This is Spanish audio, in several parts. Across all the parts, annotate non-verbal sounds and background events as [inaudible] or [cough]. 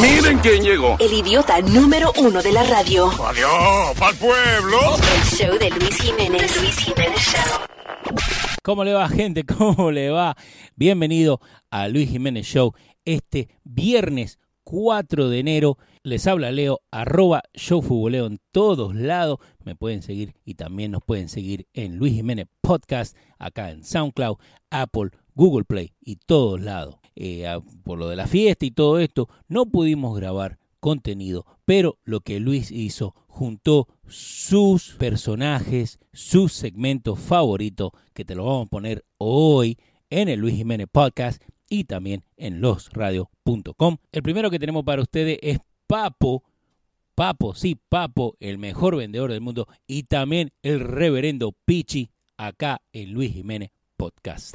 Miren quién llegó. El idiota número uno de la radio. Adiós, pa'l pueblo. El show de Luis Jiménez. Luis Jiménez Show. ¿Cómo le va, gente? [laughs] ¿Cómo le va? Bienvenido a Luis Jiménez Show. Este viernes 4 de enero les habla Leo, arroba showfutboleo en todos lados. Me pueden seguir y también nos pueden seguir en Luis Jiménez Podcast, acá en SoundCloud, Apple, Google Play y todos lados. Eh, por lo de la fiesta y todo esto, no pudimos grabar contenido, pero lo que Luis hizo juntó sus personajes, sus segmentos favoritos, que te lo vamos a poner hoy en el Luis Jiménez Podcast y también en losradio.com. El primero que tenemos para ustedes es Papo. Papo, sí, Papo, el mejor vendedor del mundo y también el reverendo Pichi acá en Luis Jiménez Podcast.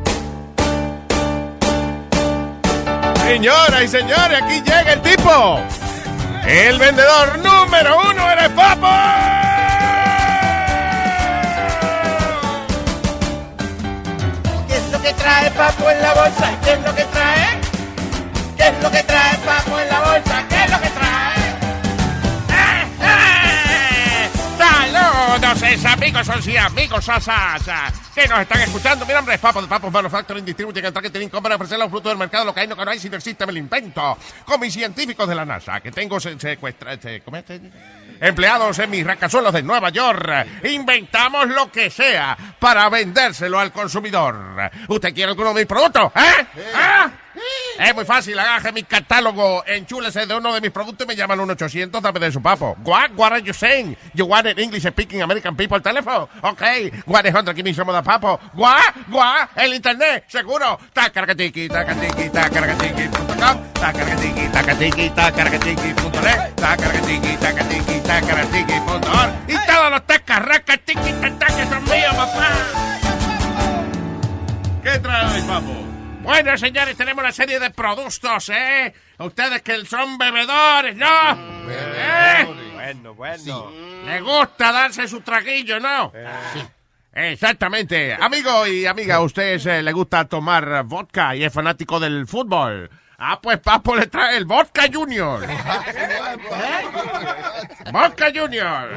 Señoras y señores, aquí llega el tipo. El vendedor número uno eres Papo. ¿Qué es lo que trae Papo en la bolsa? ¿Qué es lo que trae? ¿Qué es lo que trae Papo en la bolsa? ¿Qué es lo que trae? Saludos, es amigos y amigos asas que nos están escuchando. Mi nombre es Papo de Papo Manufacturing Distributing and Targeting Company ofrecer los frutos del mercado lo que hay no que no hay si no existe me lo invento. Con mis científicos de la NASA que tengo se- secuestra, se- empleados en mis rascasuelos de Nueva York. Inventamos lo que sea para vendérselo al consumidor. ¿Usted quiere alguno de mis productos? ¿Eh? ¿Ah? Es muy fácil, agarre mi catálogo, enchúlese de uno de mis productos y me llaman 1-800, dame de su papo. What? What are you saying? You want an English speaking American people telephone? Okay. What is give me some of the papo. What? What? El internet, seguro. Tacargatiki, tacargatiki, tacargatiki, punto com. Tacargatiki, tacargatiki, tacargatiki, punto net. Tacargatiki, tacargatiki, tacargatiki, punto org. Y todos los tacarracatiki, que son míos, papá. ¿Qué trae hoy, papo? Bueno, señores, tenemos una serie de productos, ¿eh? Ustedes que son bebedores, ¿no? ¿Eh? Bueno, bueno. Le gusta darse su traguillo, ¿no? Sí. Exactamente. Amigo y amiga, ¿a ustedes eh, le gusta tomar vodka y es fanático del fútbol? Ah, pues Papo le trae el Vodka Junior. Vodka Junior.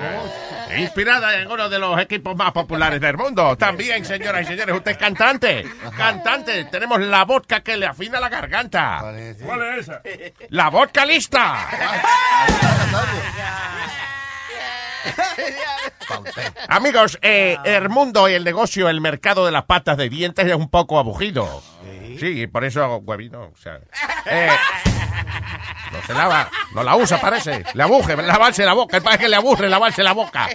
Inspirada en uno de los equipos más populares del mundo. También, señoras y señores, usted es cantante. Cantante. Tenemos la vodka que le afina la garganta. ¿Cuál es esa? La vodka lista. Amigos, eh, el mundo y el negocio, el mercado de las patas de dientes es un poco aburrido. Sí, por eso huevino. O sea, eh, no se lava, no la usa, parece. Le aburre lavarse la boca. El padre que le aburre lavarse la boca.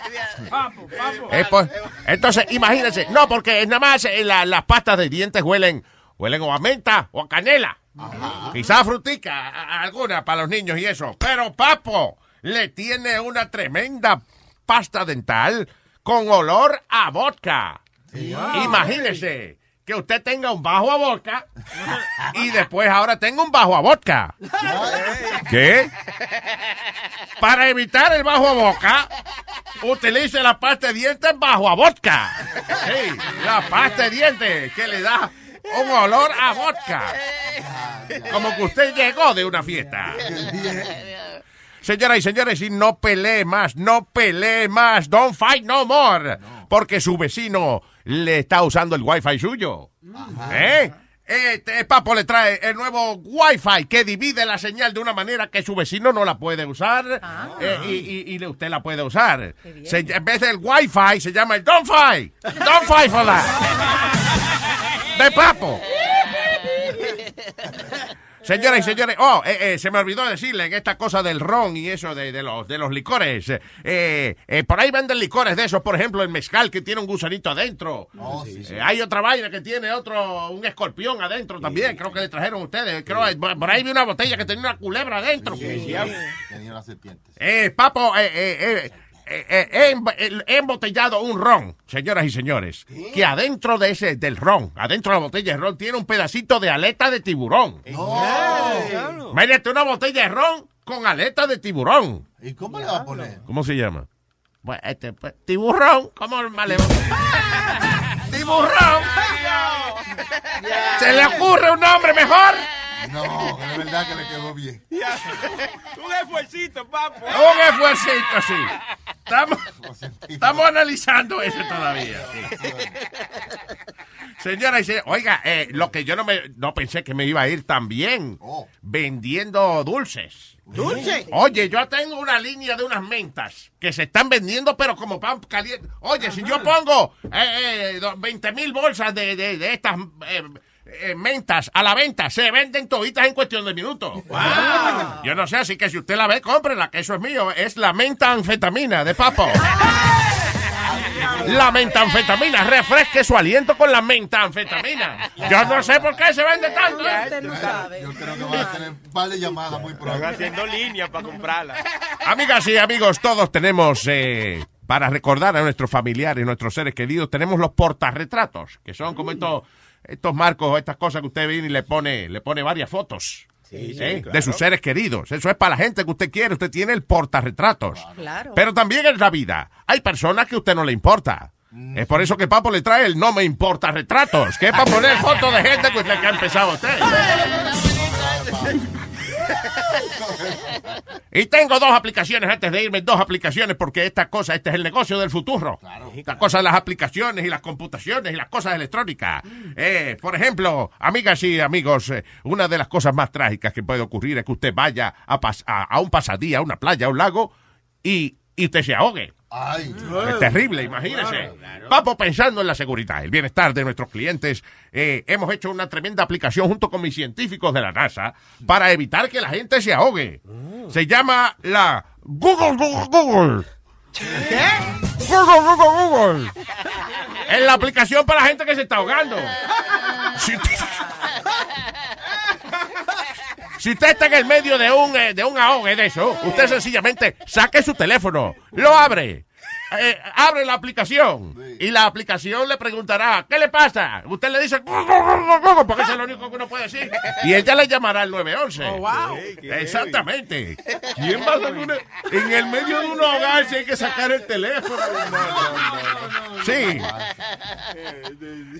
Eh, pues, entonces, imagínense. No, porque nada más eh, la- las pastas de dientes huelen, huelen o a menta o a canela. Quizás frutica, a- a- alguna para los niños y eso. Pero Papo le tiene una tremenda pasta dental con olor a vodka. Imagínese que usted tenga un bajo a vodka y después ahora tenga un bajo a vodka. ¿Qué? Para evitar el bajo a boca, utilice la pasta de dientes bajo a vodka. Sí, la pasta de dientes que le da un olor a vodka. Como que usted llegó de una fiesta. Señoras y señores, y no pelee más, no pelee más, don't fight no more, porque su vecino le está usando el wifi suyo. ¿Eh? Este Papo le trae el nuevo Wi-Fi que divide la señal de una manera que su vecino no la puede usar eh, y, y- y usted la puede usar. Se- en vez del Wi-Fi se llama el Don't Fight. Don't Fight for that. [laughs] De Papo. [laughs] Señoras y señores, oh, eh, eh, se me olvidó decirle en esta cosa del ron y eso de, de los, de los licores. eh, eh, por ahí venden licores de esos, por ejemplo, el mezcal que tiene un gusanito adentro. Eh, hay otra vaina que tiene otro, un escorpión adentro también, creo que le trajeron ustedes. Creo, eh, por ahí vi una botella que tenía una culebra adentro. Tenía las serpientes. Eh, papo, eh, eh, eh, he emb- eh, he embotellado un ron, señoras y señores, que adentro de ese, del ron, adentro de la botella de ron, tiene un pedacito de aleta de tiburón. Mírate una botella de ron con aleta de tiburón. ¿Y cómo le va a poner? ¿Cómo se llama? Pues, este, pues, tiburón, ¿cómo le [laughs] ¡Tiburón! [laughs] ¿Se le ocurre un nombre mejor? No, es verdad que le quedó bien. [laughs] Un esfuercito, papo. Un esfuercito, sí. Estamos, estamos analizando eso todavía. sí. Señora señor, oiga, eh, lo que yo no me no pensé que me iba a ir tan bien Oh. vendiendo dulces. ¿Dulce? Oye, yo tengo una línea de unas mentas que se están vendiendo, pero como pan caliente. Oye, si yo pongo eh, eh, do- 20 mil bolsas de, de- de estas eh, mentas a la venta, se venden toditas en cuestión de minutos. [laughs] Yo no sé, así que si usted la ve, cómprela, que eso es mío. Es la menta anfetamina de papo. [laughs] La mentanfetamina, refresque su aliento con la mentanfetamina. Yo no sé por qué se vende tanto. ¿eh? Yo creo que van a tener un par de llamadas muy Están pronto. haciendo línea para comprarla. Amigas y amigos, todos tenemos, eh, para recordar a nuestros familiares, nuestros seres queridos, tenemos los portarretratos, que son como estos, estos marcos, estas cosas que usted viene y le pone, le pone varias fotos. ¿eh? De sus seres queridos. Eso es para la gente que usted quiere. Usted tiene el portarretratos. Claro. Pero también en la vida hay personas que a usted no le importa. Es por eso que Papo le trae el no me importa retratos, que es para poner fotos de gente que usted que ha empezado usted. [laughs] Y tengo dos aplicaciones antes de irme, dos aplicaciones, porque esta cosa, este es el negocio del futuro. Esta cosa de las aplicaciones y las computaciones y las cosas electrónicas. Eh, por ejemplo, amigas y amigos, eh, una de las cosas más trágicas que puede ocurrir es que usted vaya a, pas- a, a un pasadía, a una playa, a un lago, y, y usted se ahogue. Ay, Es terrible, imagínese. Vamos pensando en la seguridad, el bienestar de nuestros clientes. Eh, hemos hecho una tremenda aplicación junto con mis científicos de la NASA para evitar que la gente se ahogue. Se llama la Google Google Google. ¿Qué? Google Google Google. Es la aplicación para la gente que se está ahogando. Si [laughs] si usted está en el medio de un, eh, de un ahogue de eso, usted sencillamente saque su teléfono, lo abre, eh, abre la aplicación y la aplicación le preguntará, ¿qué le pasa? Usted le dice, "Gu, gu, gu, gu, gu", porque eso es lo único que uno puede decir. Y ella le llamará al 911. Exactamente. ¿Quién va a una- En el medio de un ahogarse hay que sacar el teléfono. Sí.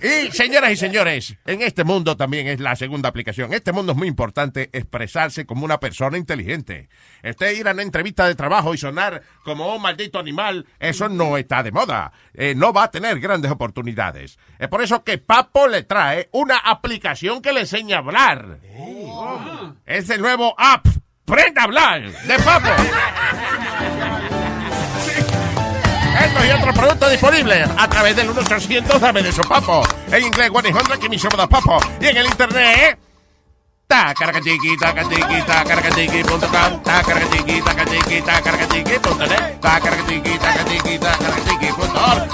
Y señoras y señores, en este mundo también es la segunda aplicación. En este mundo es muy importante expresarse como una persona inteligente. Usted ir a una entrevista de trabajo y sonar como un maldito animal, eso no está de moda. Eh, no va a tener grandes oportunidades. Es por eso que Papo le trae una aplicación que le enseña a hablar. Es el nuevo app. Prenda a hablar de Papo. Esto y otros productos disponibles a través del 1-800 Dame de su papo. En inglés, 100 que the papo. Y en el internet,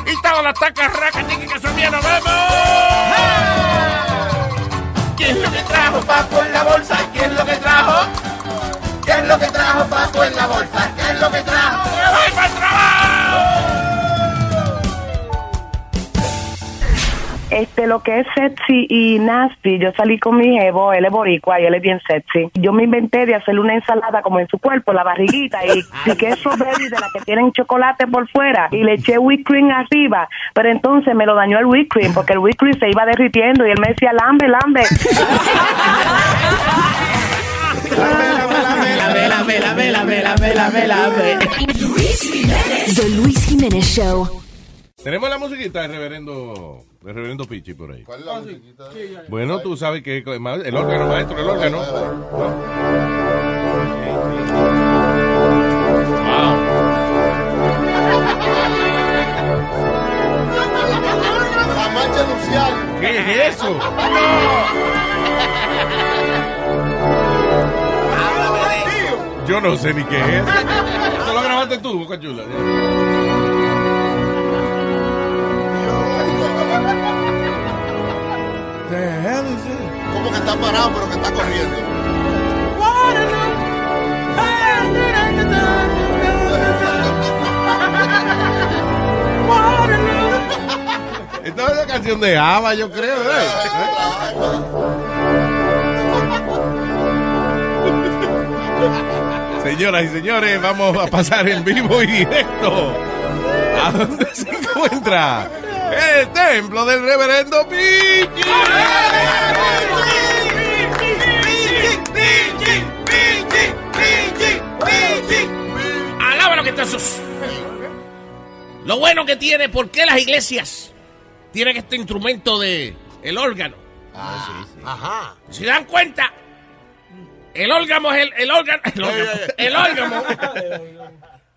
Y todas las tacaracatiqui que bien, nos vemos. ¿Quién es lo que trajo Papo en la bolsa? ¿Quién es lo que trajo? ¿Qué es lo que trajo Papo en la bolsa? ¿Qué es lo que trajo? Este, lo que es sexy y nasty, yo salí con mi jevo, él es boricua y él es bien sexy. Yo me inventé de hacerle una ensalada como en su cuerpo, la barriguita, y piqué strawberry de la que tienen chocolate por fuera y le eché whipped cream arriba, pero entonces me lo dañó el whipped cream porque el whipped cream se iba derritiendo y él me decía, lambe, lambe. [laughs] The Luis Jiménez Show. Tenemos la musiquita del reverendo, del reverendo Pichi por ahí. ¿cuál es la musiquita? Bueno, tú sabes que el órgano, maestro, el órgano. La mancha nupcial. ¿Qué es eso? Yo no sé ni qué es. Eso lo grabaste tú, Boca Chula. Como que está parado, pero que está corriendo. Esta es una canción de Ava, yo creo. ¿eh? Señoras y señores, vamos a pasar en vivo y directo. ¿A dónde se encuentra? el templo del reverendo Pichi. Alábalo que está sus. Lo bueno que tiene, ¿por qué las iglesias tienen este instrumento de el órgano? Ah, sí, sí. Ajá. Si dan cuenta, el órgano es el, el órgano. El órgano.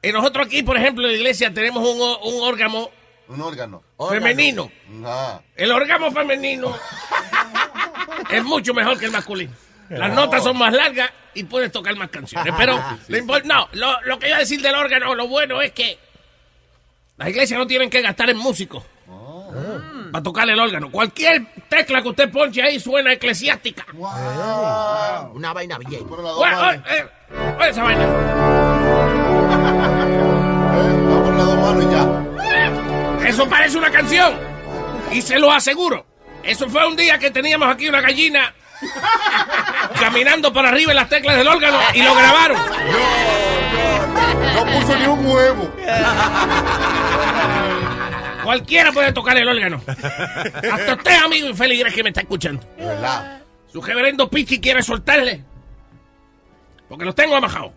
Y nosotros aquí, por ejemplo, en la iglesia tenemos un, un órgano un órgano. femenino. Ajá. El órgano femenino [laughs] es mucho mejor que el masculino. Las notas son más largas y puedes tocar más canciones. Pero [laughs] no, lo, lo que iba a decir del órgano, lo bueno es que las iglesias no tienen que gastar en músicos para tocar el órgano. Cualquier tecla que usted ponche ahí suena eclesiástica. Una vaina bien. Oye, oye, eh, oye esa vaina. [laughs] Eso parece una canción. Y se lo aseguro. Eso fue un día que teníamos aquí una gallina [laughs] caminando por arriba en las teclas del órgano y lo grabaron. No puso ni un huevo. Cualquiera puede tocar el órgano. Hasta usted, amigo infeliz que me está escuchando. Verdad. Su reverendo Pichi quiere soltarle. Porque los tengo amajados.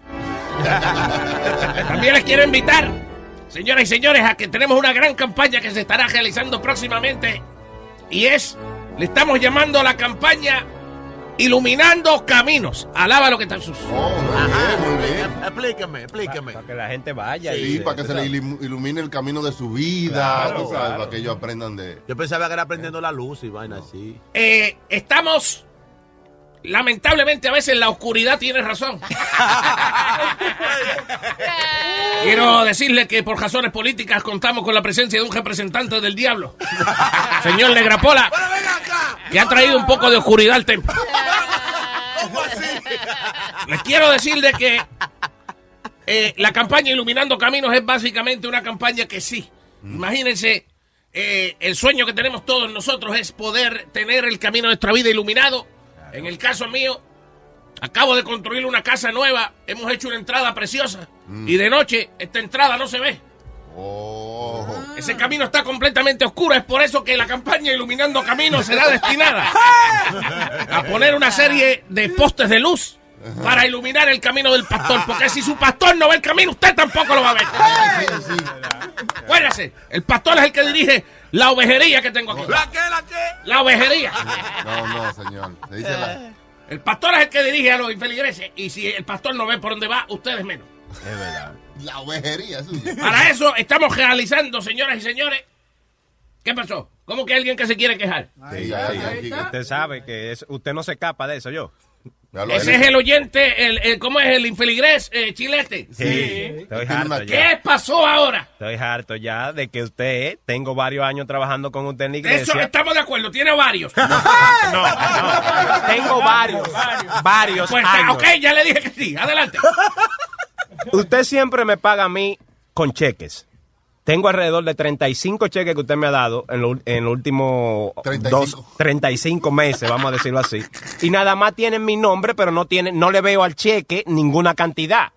También les quiero invitar, señoras y señores, a que tenemos una gran campaña que se estará realizando próximamente. Y es, le estamos llamando a la campaña Iluminando Caminos. Alaba lo que está en sus. Oh, muy bien, muy bien. Explíqueme, explíqueme. Para que la gente vaya. Sí, y para que se le ilu- ilumine el camino de su vida, tú sabes, para que ellos aprendan de... Yo pensaba que era prendiendo la luz y vaina así. Eh, estamos. Lamentablemente a veces la oscuridad tiene razón. [laughs] Quiero decirle que por razones políticas contamos con la presencia de un representante del diablo, señor Negrapola, que ha traído un poco de oscuridad al templo. Les quiero decir de que eh, la campaña Iluminando Caminos es básicamente una campaña que sí. Imagínense, eh, el sueño que tenemos todos nosotros es poder tener el camino de nuestra vida iluminado. En el caso mío, acabo de construir una casa nueva, hemos hecho una entrada preciosa y de noche esta entrada no se ve. Oh, Ese camino está completamente oscuro, es por eso que la campaña Iluminando Caminos será destinada [laughs] a poner una serie de postes de luz para iluminar el camino del pastor, porque si su pastor no ve el camino, usted tampoco lo va a ver. Acuérdese, el pastor es el que dirige la ovejería que tengo aquí. ¿La qué, la qué? La ovejería. No, no, señor. Se dice la... El pastor es el que dirige a los infeligreses y si el pastor no ve por dónde va, ustedes menos. La ovejería suya. Para eso estamos realizando, señoras y señores. ¿Qué pasó? ¿Cómo que alguien que se quiere quejar? Sí. Usted sabe que es- usted no se escapa de eso, yo. Ese es el oyente, el, el- ¿cómo es el infeligrés eh, chilete? Sí. Estoy harto ya. ¿Qué pasó ahora? Estoy harto ya de que usted, tengo varios años trabajando con usted en la Eso estamos de acuerdo, tiene varios. [laughs] No, no, tengo varios, varios Pues, años. ok, ya le dije que sí, adelante. [laughs] Usted siempre me paga a mí con cheques. Tengo alrededor de 35 cheques que usted me ha dado en, lo- en los últimos 35. dos, 35 meses, vamos a decirlo así. Y nada más tienen mi nombre, pero no tienen, no le veo al cheque ninguna cantidad.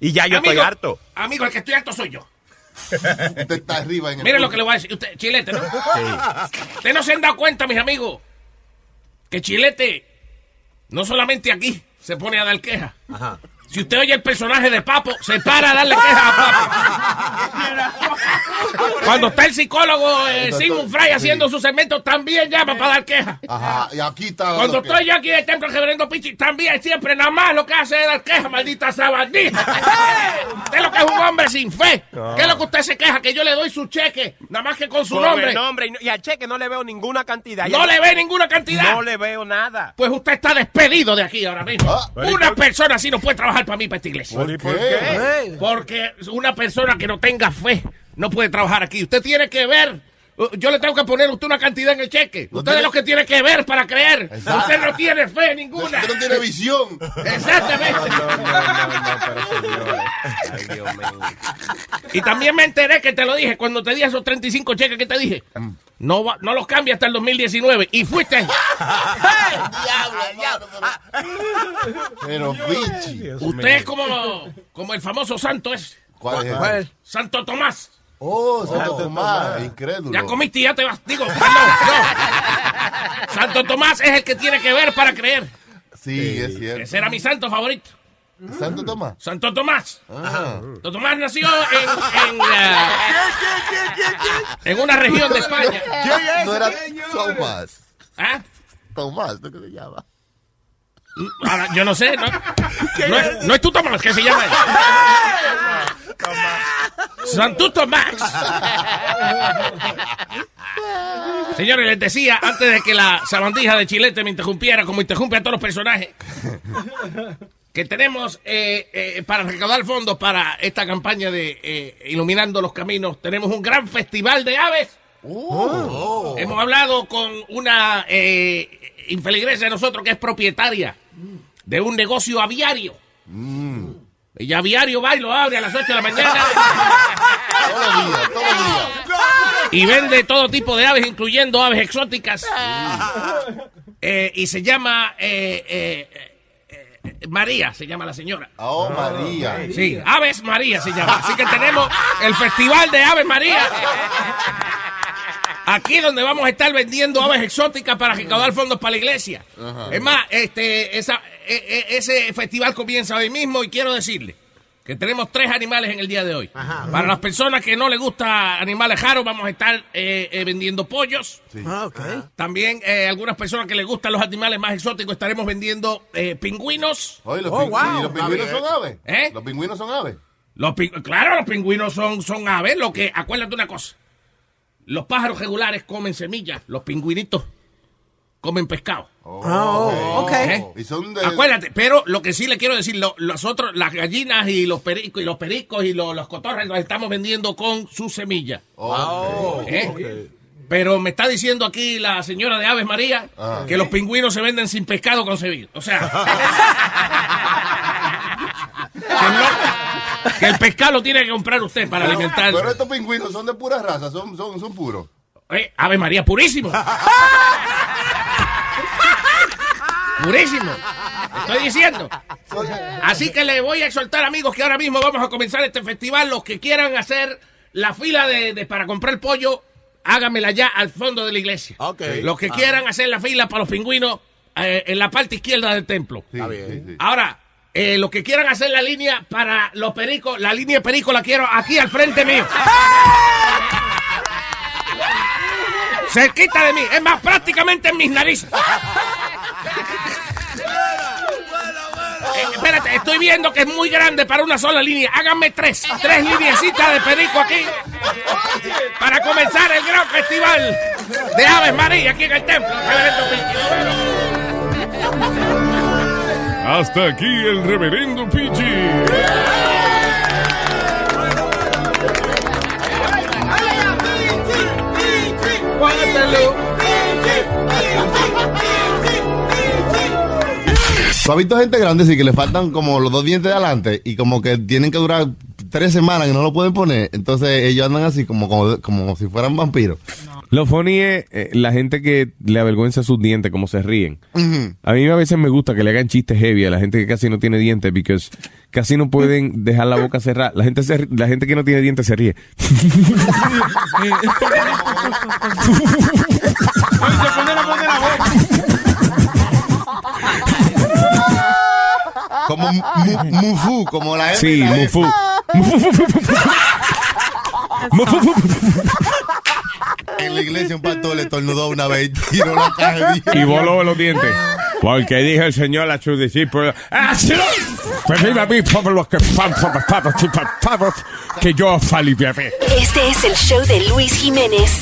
Y ya yo estoy harto. Amigo, el que estoy harto soy yo. [laughs] Usted está arriba en el... Miren lo que le voy a decir. Usted, Chilete, ¿no? Ustedes no se han dado cuenta, mis amigos, que Chilete no solamente aquí se pone a dar queja. Ajá. Si usted oye el personaje de Papo, se para a darle queja a Papo. Cuando está el psicólogo eh, Sigmund Fry haciendo su segmento, también llama para dar queja. Ajá, y aquí está... Cuando estoy yo aquí en el templo reverendo Pichi, también siempre nada más lo que hace es dar queja, maldita sabandija. [laughs] Usted lo que es un hombre sin fe. ¿Qué es lo que usted se queja? Que yo le doy su cheque, nada más que con su Con nombre. el nombre y, no- y al cheque no le veo ninguna cantidad. No le ve ninguna cantidad. No le veo nada. Pues usted está despedido de aquí ahora mismo. Ah. Una persona así no puede trabajar para mí, para esta iglesia. ¿Por qué? Porque una persona que no tenga fe no puede trabajar aquí. Usted tiene que ver. Uh, Yo le tengo que poner a usted una cantidad en el cheque. No usted es lo que tiene que ver para creer. Exacto. Usted no tiene fe ninguna. Usted no tiene visión. [laughs] Exactamente. No, no, no, no, pero señores. Ay, Dios mío. Y también me enteré que te lo dije cuando te di esos 35 cheques que te dije. No, va- no los cambia hasta el 2019. Y fuiste. [laughs] Diablo, hermano, pero... Pero, bichi. Usted es como, como el famoso santo es. ¿Cuál es ¿Cuál? Santo Tomás. Oh, Santo Tomás, incrédulo. Ya comiste y ya te vas. Digo, perdón, no. Santo Tomás es el que tiene que ver para creer. Sí, es cierto. Ese era mi santo favorito. Santo Tomás. Santo Tomás. Ah. Santo Tomás nació en, en, en una región de España. No era Tomás. ¿Ah? Tomás, ¿no que se llama? Ahora, yo no sé, ¿no? No es, no es tú Tomás, que se llama [laughs] él. Santo Tomás. Señores, les decía, antes de que la sabandija de Chilete me interrumpiera, como interrumpe a todos los personajes, que tenemos eh, eh, para recaudar fondos para esta campaña de eh, Iluminando los Caminos, tenemos un gran festival de aves. Hemos hablado con una eh, infeligresa de nosotros que es propietaria de un negocio aviario. Ella aviario va y lo abre a las 8 de la mañana y vende todo tipo de aves, incluyendo aves exóticas. Eh, y se llama eh, eh, María, se llama la señora. Oh, María. Sí, Aves María se llama. Así que tenemos el Festival de Aves María. Aquí donde vamos a estar vendiendo aves exóticas para recaudar fondos para la iglesia. Es más, este, esa, e- e- ese festival comienza hoy mismo y quiero decirle que tenemos tres animales en el día de hoy. Para las personas que no les gusta animales raros, vamos a estar eh, eh, vendiendo pollos. También eh, algunas personas que les gustan los animales más exóticos estaremos vendiendo eh, pingüinos. Oye, los, Oh, ping- wow. ¿y los pingüinos son aves. ¿Eh? Los pingüinos son aves. Los claro, los pingüinos son, son aves. Lo que, acuérdate una cosa. Los pájaros regulares comen semillas. Los pingüinitos comen pescado. Oh, ok. ¿Eh? Y son de. Acuérdate, pero lo que sí le quiero decir, lo- los otros, las gallinas y los pericos y los pericos y los, los cotorres los estamos vendiendo con su semilla. Oh, ok. ¿eh? Pero me está diciendo aquí la señora de Aves María Ah. que los pingüinos se venden sin pescado concebido. O sea, [laughs] que, el pescado lo tiene que comprar usted para alimentar. Pero estos pingüinos son de pura raza, son, son, son puros. Eh, Ave María, purísimo. [laughs] purísimo. Estoy diciendo. Así que le voy a exhortar, amigos, que ahora mismo vamos a comenzar este festival. Los que quieran hacer la fila de, de- para comprar pollo, háganmela ya al fondo de la iglesia. Ok. Los que quieran hacer la fila para los pingüinos, eh, en la parte izquierda del templo. Sí, sí, sí. Ahora, eh, los que quieran hacer la línea para los pericos, la línea de perico la quiero aquí al frente mío. Cerquita de mí, es más, prácticamente en mis narices. Eh, espérate, estoy viendo que es muy grande para una sola línea. Háganme tres, tres lineecitas de perico aquí para comenzar el gran festival de Aves María aquí en el templo. Hasta aquí el reverendo Pichi. ¿Tú has visto gente grande sí que le faltan como los dos dientes de adelante y como que tienen que durar tres semanas que no lo pueden poner? Entonces ellos andan así como, como, como si fueran vampiros. Lo funny es eh, la gente que le avergüenza sus dientes, como se ríen. A mí a veces me gusta que le hagan chistes heavy a la gente que casi no tiene dientes, porque casi no pueden dejar la boca cerrada. La gente, se la gente que no tiene dientes se ríe. [laughs] Como mu- mu- Mufu, como la M. Sí, la F. mufu. En la iglesia un pastor le tornudó una vez y tiró la caja de Y voló los dientes. Porque dijo el Señor a sus discípulos, "Así Pedid a mí por los que están soportados y tratados, que yo os aliviaré. Este es el show de Luis Jiménez,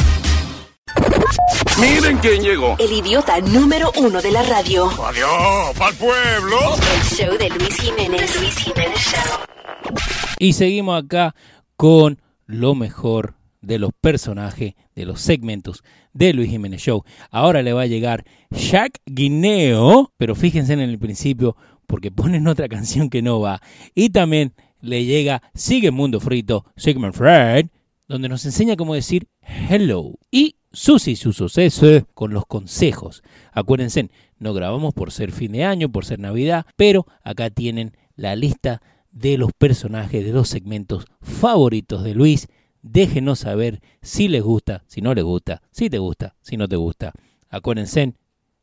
Miren quién llegó. el idiota número uno de la radio. Adiós, pa'l pueblo. El show de Luis Jiménez. Luis Jiménez Show. Y seguimos acá con lo mejor de los personajes, de los segmentos de Luis Jiménez Show. Ahora le va a llegar Shaq Guineo, pero fíjense en el principio porque ponen [laughs] otra canción que no va. Y también le llega Sigue Mundo Frito, Sigmund Fred, donde nos enseña cómo decir hello. Y Susi su suceso con los consejos. Acuérdense, no grabamos por ser fin de año, por ser Navidad, pero acá tienen la lista de los personajes, de los segmentos favoritos de Luis. Déjenos saber si les gusta, si no les gusta, si te gusta, si no te gusta. Acuérdense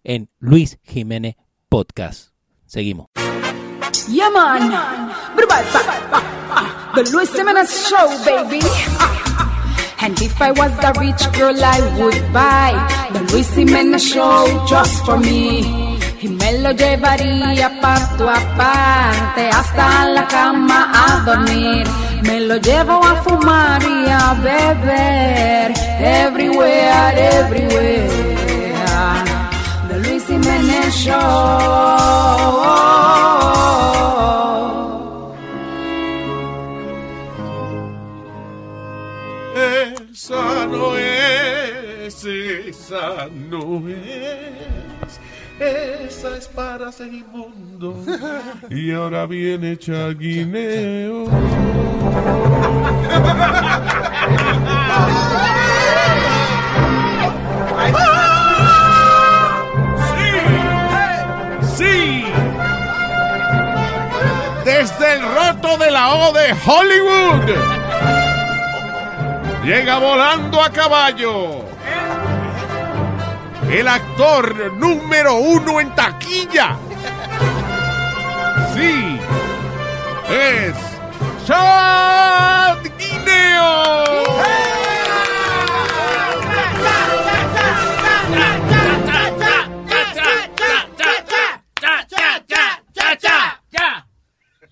en Luis Jiménez Podcast. Seguimos. Yeah, man. The Luis Jimenez Show, baby. And if I was a rich girl, I would buy the Luis Jimenez Show just for me. Y me lo llevaría parto a parte hasta la cama a dormir. Me lo llevo a fumar y a beber. Everywhere, everywhere. The Luis Jimenez Show. Esa no es, esa no es. Esa es para Segimundo. [laughs] Y ahora viene Chaguineo. ¡Sí! Desde el roto de la O de Hollywood. Llega volando a caballo. El actor número uno en taquilla. Sí. Es Chad Guineo.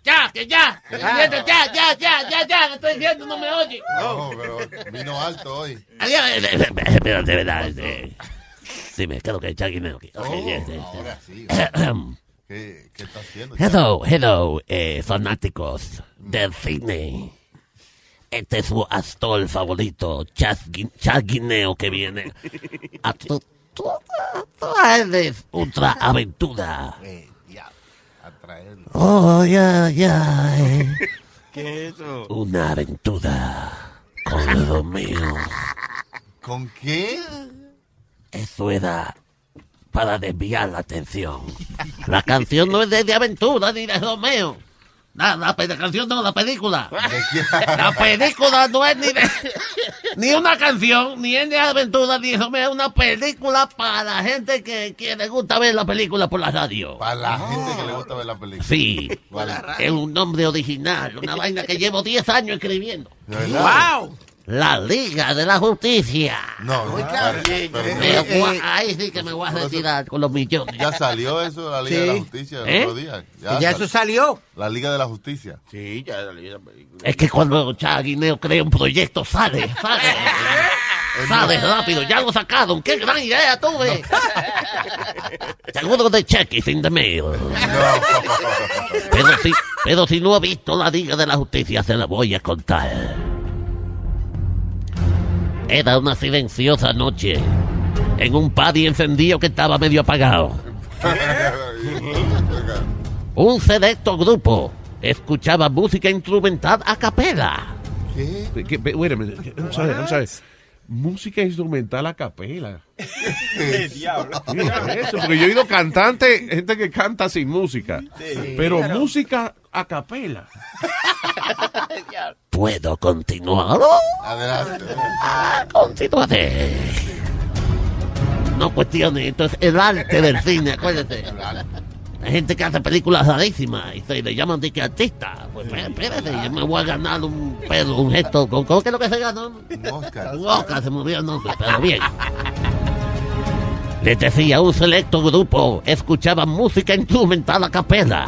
Ya, que ya. Ya, ya, ya, ya, ya, ya, lo estoy diciendo, no me oye. No, pero vino alto hoy. Adiós, Pero de verdad, sí, me quedo que Chaguineo. aquí. Ok, Oh, yes, [coughs] yes. ahora sí. ¿Qué, qué está haciendo? Hello, hello, eh, fanáticos del cine. Este es su actor favorito, Chaguineo, que viene a tu- tu- traerles otra aventura. Eh, ya. Oh, ya, ya. eh. ¿Qué es eso? Una aventura con lo mío. ¿Con qué? Eso era para desviar la atención. La canción no es de, de aventura ni de Romeo. La, la, la canción no, la película. La película no es ni de, ni una canción, ni es de aventura, ni de Romeo. Es una película para la gente que, que le gusta ver la película por la radio. Para la gente que le gusta ver la película. Sí, Vale. es un nombre original, una vaina que llevo 10 años escribiendo. ¡Wow! La Liga de la Justicia. No, no, Eh, eh, ahí sí que me voy a retirar con los millones. ya salió eso de la Liga de la Sí. Justicia el ¿Eh? otro día. Ya, Ya, eso salió. La Liga de la Justicia. Sí, ya la película. Es que cuando Chaguineo crea un proyecto, sale, sale. [laughs] Sale rápido, ya lo sacaron. ¡Qué gran idea tuve! [laughs] Seguro de cheque sin de mail. Pero si, pero si no ha visto la Liga de la Justicia, se la voy a contar. Era una silenciosa noche en un party encendido que estaba medio apagado. [laughs] Un selecto grupo escuchaba música instrumental a capela. ¿Qué? ¿Qué? Wait a minute. I'm sorry, I'm sorry. Música instrumental a capela. [laughs] diablo. Mira eso, porque yo he oído cantantes, gente que canta sin música. pero música a capela. ¿Puedo continuar? Adelante. Continuaré. No cuestiones, esto es el arte del cine, acuérdate. Hay gente que hace películas rarísimas y se le llaman de que artista. Pues espé- espérate, yo me voy a ganar un pedo, un gesto. ¿Cómo cómo que es lo que se ganó? Un Oscar. Un Oscar, se olvidó el nombre, pero bien. Les decía, un selecto grupo escuchaba música instrumental a capela.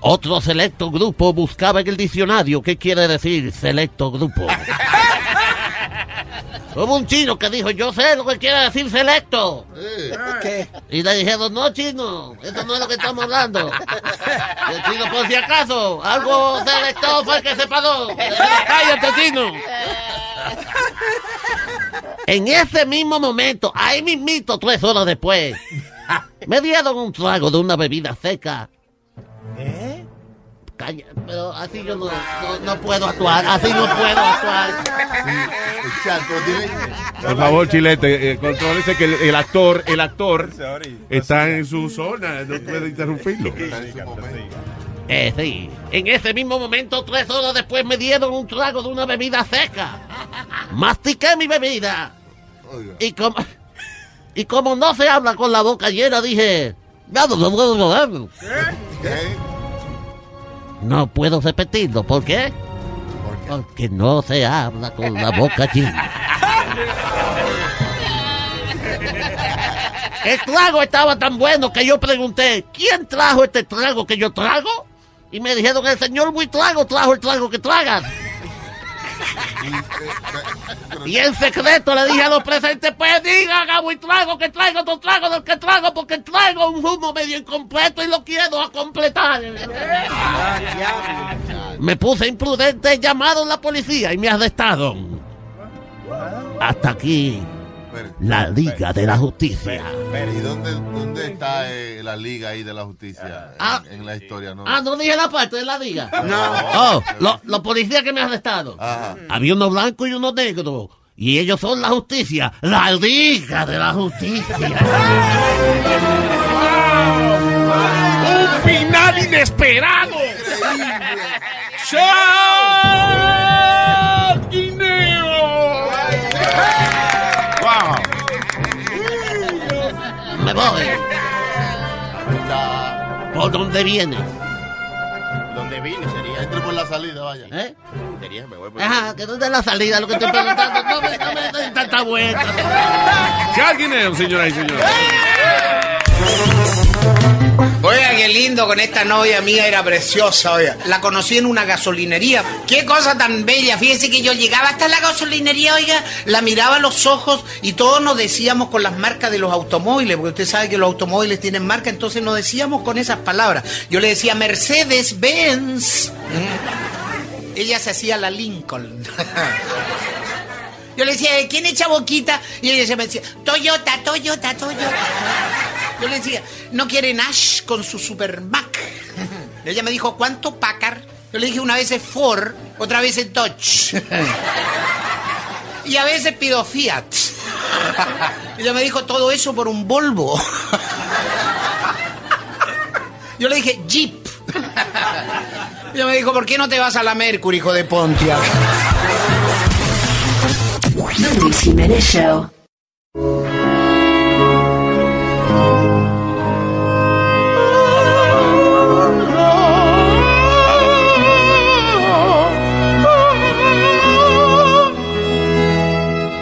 Otro selecto grupo buscaba en el diccionario qué quiere decir selecto grupo. [laughs] Hubo un chino que dijo, yo sé lo que quiere decir selecto. ¿Qué? Y le dijeron, no, chino, eso no es lo que estamos hablando. Y el chino, por si acaso, algo selecto fue el que se paró. Cállate, chino. En ese mismo momento, ahí mismito, tres horas después, me dieron un trago de una bebida seca. ¿Eh? Calla, pero así yo no, no, no puedo actuar, así no puedo actuar. Por favor, Chilete, eh, contrólese que el, el actor, el actor está en su zona, no puede interrumpirlo. Eh, sí. En ese mismo momento, tres horas después, me dieron un trago de una bebida seca. Mastiqué mi bebida. Oiga. Y como, y como no se habla con la boca llena, dije... ¿Qué? No puedo repetirlo. ¿Por qué? Porque no se habla con la boca llena. [laughs] El trago estaba tan bueno que yo pregunté, ¿quién trajo este trago que yo trago? Y me dijeron, el señor Buitrago trajo el trago que tragan. Y en secreto le dije a los presentes, pues digan a Buitrago que traigo otro trago del que trago, porque traigo un humo medio incompleto y lo quiero a completar. Me puse imprudente, llamaron la policía y me arrestaron. Hasta aquí la Liga de la Justicia. ¿Y dónde, dónde está eh, la liga ahí de la justicia en, Ah. en la historia? ¿no? Ah, no dije la parte de la liga. [laughs] No. Oh, lo- los policías que me arrestaron. Había uno blanco y uno negro. Y ellos son la justicia. La Liga de la Justicia. ¡Un final inesperado! [laughs] ¡Wow! Voy. ¿Por dónde vienes? ¿Dónde vine sería? Entre por la salida, vaya. ¿Eh? Sería, me voy por Ajá, que dónde es la salida, lo que estoy preguntando. No me, no me tanta vuelta. [laughs] ¿Qué alguien es, señoras y señores? Oiga, qué lindo con esta novia mía, era preciosa, oiga. La conocí en una gasolinería. Qué cosa tan bella. Fíjese que yo llegaba hasta la gasolinería, oiga, la miraba a los ojos y todos nos decíamos con las marcas de los automóviles, porque usted sabe que los automóviles tienen marca, entonces nos decíamos con esas palabras. Yo le decía Mercedes Benz. Mm. Ella se hacía la Lincoln. [laughs] Yo le decía, ¿quién echa boquita? Y ella se me decía, Toyota, Toyota, Toyota. Yo le decía, ¿no quiere Nash con su Super Mac? Ella me dijo, ¿cuánto Packard? Yo le dije, una vez es Ford, otra vez es Dodge. [laughs] Y a veces pido Fiat. Ella me dijo, todo eso por un Volvo. Yo le dije, Jeep. Ella me dijo, ¿por qué no te vas a la Mercury, hijo de Pontiac? Luis Show.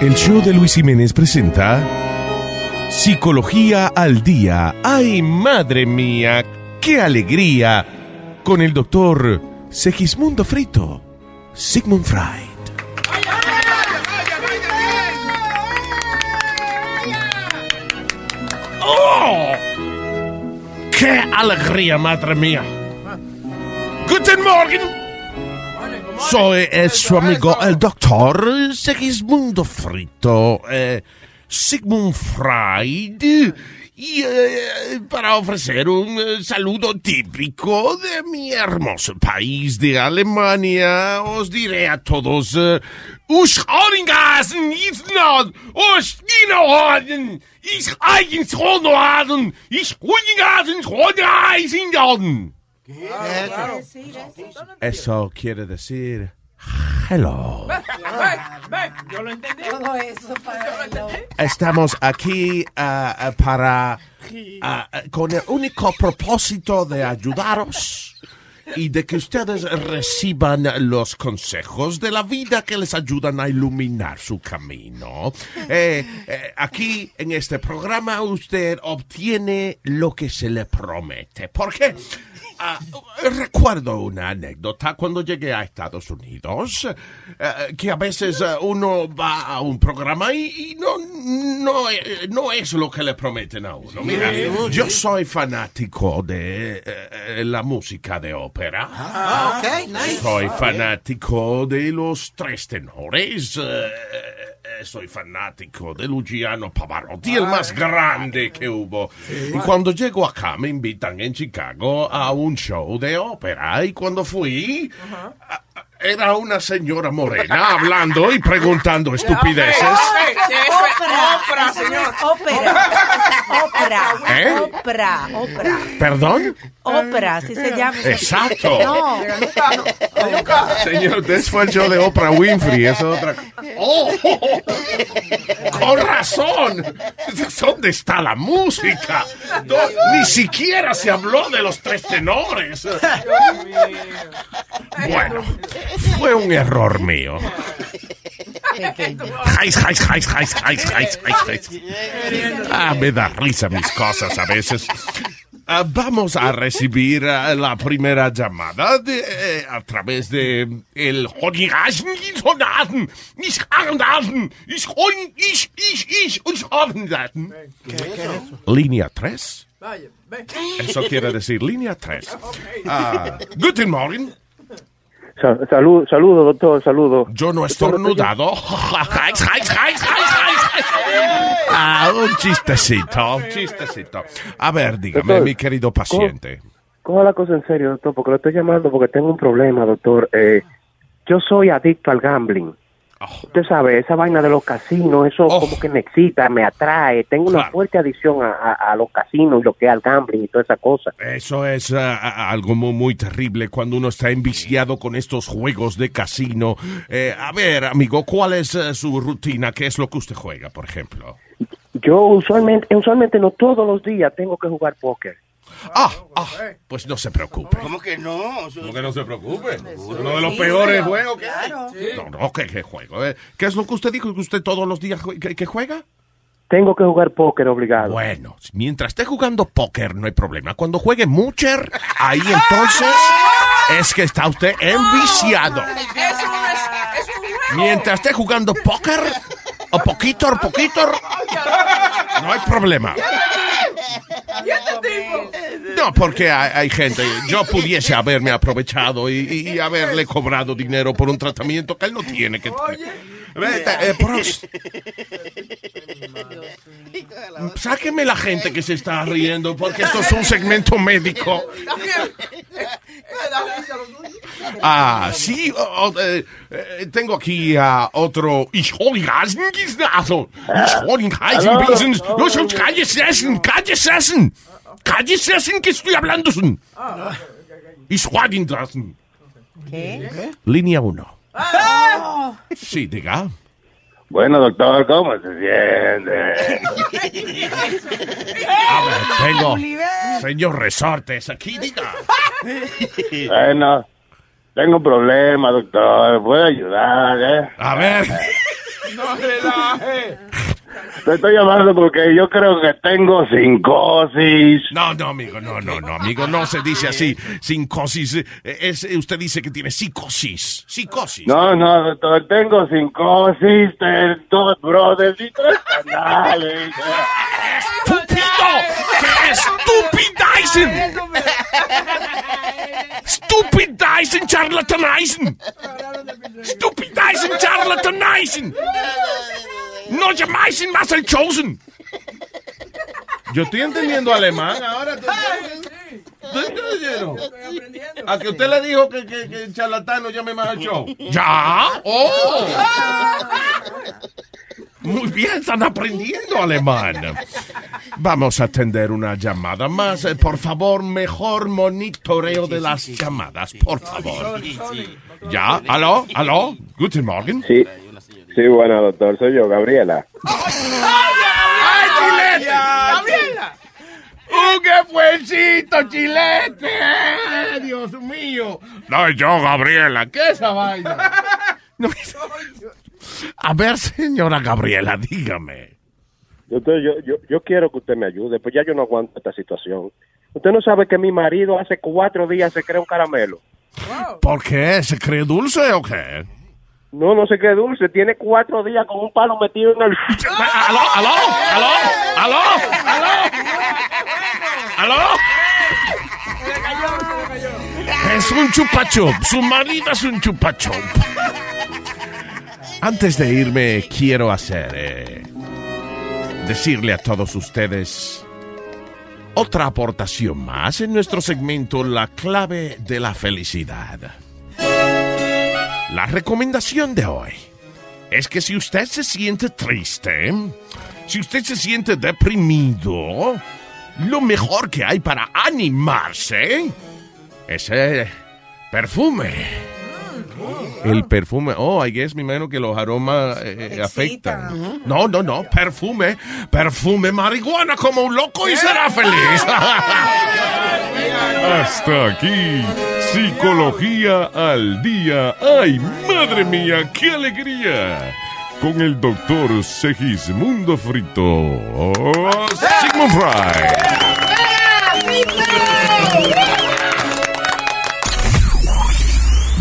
El show de Luis Jiménez presenta Psicología al Día. ¡Ay, madre mía! ¡Qué alegría! Con el doctor Segismundo Frito, Sigmund Freud. ¡Oh! ¡Qué alegría, madre mía! ¡Guten Morgen! Soy eh, su amigo el doctor Segismundo Frito, eh, Sigmund Freud, y eh, para ofrecer un eh, saludo típico de mi hermoso país de Alemania, os diré a todos, eh, Usch Oringasen, is not, Usch Ginohaden, is eigens Honohaden, Eso quiere decir hello. Yo lo entendí. Todo eso para Estamos aquí ah, ah, para ah, con el único propósito de ayudaros y de que ustedes reciban los consejos de la vida que les ayudan a iluminar su camino. Eh, eh, aquí en este programa usted obtiene lo que se le promete. ¿Por qué? Ah, recuerdo una anécdota cuando llegué a Estados Unidos, eh, que a veces eh, uno va a un programa y, y no, no, eh, no es lo que le prometen a uno. Mira, yo soy fanático de la música de ópera. Ah, ok, nice. Soy fanático de los tres tenores. Eh, eh, soy fanático de Luciano Pavarotti, el más grande que hubo. Y cuando llego acá me invitan en Chicago a un show de ópera. Y cuando fui, a- era una señora morena hablando y preguntando estupideces. Ópera, señor. Ópera. Ópera. ¿Eh? Ópera. Ópera. ¿Perdón? Ópera, así se llama. Exacto. No. Señor, usted fue el show de Oprah Winfrey, eso es otra ¡Oh! ¡Con razón! ¿Dónde está la música? No, ni siquiera se habló de los tres tenores. Bueno, fue un error mío. Ah, me da risa mis cosas a veces. Ah, vamos a recibir ah, la primera llamada de, eh, a través de el Línea 3. Eso quiere decir línea 3. Ah, guten Morgen. Salud, saludo, doctor, saludo. Yo no he estornudado. [laughs] [laughs] Ah, un chistecito, un chistecito. A ver, dígame, Doctor, mi querido paciente. Coja la cosa en serio, doctor, porque lo estoy llamando porque tengo un problema, doctor. Eh, yo soy adicto al gambling. Usted sabe, esa vaina de los casinos, eso como que me excita, me atrae. Tengo una fuerte adicción a, a- a los casinos y lo que es al gambling y toda esa cosa. Eso es ah, algo muy, muy terrible cuando uno está enviciado con estos juegos de casino. Eh, a ver, amigo, ¿cuál es eh, su rutina? ¿Qué es lo que usted juega, por ejemplo? Yo usualmente, usualmente no todos los días tengo que jugar póker. Ah, ah, pues no se preocupe. ¿Cómo que no? ¿Cómo que no se preocupe? Uno de los peores juegos que hay. No, no, ¿qué, qué juego? eh? ¿Qué es lo que usted dijo que usted todos los días que juega? Tengo que jugar póker obligado. Bueno, mientras esté jugando póker no hay problema. Cuando juegue mucher, ahí entonces es que está usted enviciado. Mientras esté jugando póker, o poquito, o poquito, no hay problema. [laughs] No, porque hay, hay gente, yo pudiese haberme aprovechado y, haberle cobrado dinero por un tratamiento que él no tiene que Vete, eh, pros- Sáqueme la gente que se está riendo porque esto es un segmento médico. Ah, sí, o- o, eh, eh, tengo aquí a otro. Cállese, essen, cállese, essen. Cállese, essen, que estoy hablando. son. Rasen. ¿Qué? Línea 1. Sí, diga. Bueno, doctor, ¿cómo se siente? A ver, tengo. Señor Resortes, aquí diga. bueno, tengo un problema, doctor. ¿Puede ayudar, eh? A ver. No relaje. Te estoy llamando porque yo creo que tengo psicosis. No, no, amigo, no, no, no, amigo, no se dice así. Psicosis. eh, Es, usted dice que tiene psicosis. Psicosis. No, no, doctor, tengo psicosis de dos brothers y tres canales. ¡Estúpido! ¡Stupidizen! ¡Stupidizen, charlatanizen! ¡Stupidizen, charlatanizen! ¡No llamáis más el chosen! Yo estoy entendiendo alemán ahora. ¿Tú? A que usted le dijo que, que, que el charlatán no llame más al show. ¿Ya? ¡Oh! [laughs] Muy bien, están aprendiendo alemán. Vamos a atender una llamada más. Eh, Por favor, mejor monitoreo de las llamadas, por favor. ¿Ya? ¿Aló? ¿Aló? Guten Morgen. Sí, sí, bueno, doctor, soy yo, Gabriela. ¡Ay, chilete! ¡Gabriela! ¡Un fuercito, chilete! ¡Dios mío! No, yo, Gabriela. ¿Qué es esa vaina? [laughs] No, a ver, señora Gabriela, dígame. Doctor, yo, yo, yo quiero que usted me ayude, pues ya yo no aguanto esta situación. Usted no sabe que mi marido hace cuatro días se cree un caramelo. ¿Por qué? ¿Se cree dulce o qué? No, no se cree dulce, tiene cuatro días con un palo metido en el... [laughs] ¿Aló? ¿Aló? ¿Aló? ¿Aló? ¿Aló? ¿Aló? Es un chupachup. Su marido es un chupachup. Antes de irme, quiero hacer. eh, decirle a todos ustedes. Otra aportación más en nuestro segmento La clave de la felicidad. La recomendación de hoy es que si usted se siente triste, si usted se siente deprimido, lo mejor que hay para animarse es el perfume. El perfume, oh, I guess, me imagino que los aromas eh, afectan. No, no, no, perfume, perfume marihuana como un loco y será feliz. [laughs] Hasta aquí, Psicología al día. ¡Ay, madre mía, qué alegría! Con el doctor Segismundo Frito. Oh, Sigmund Fry.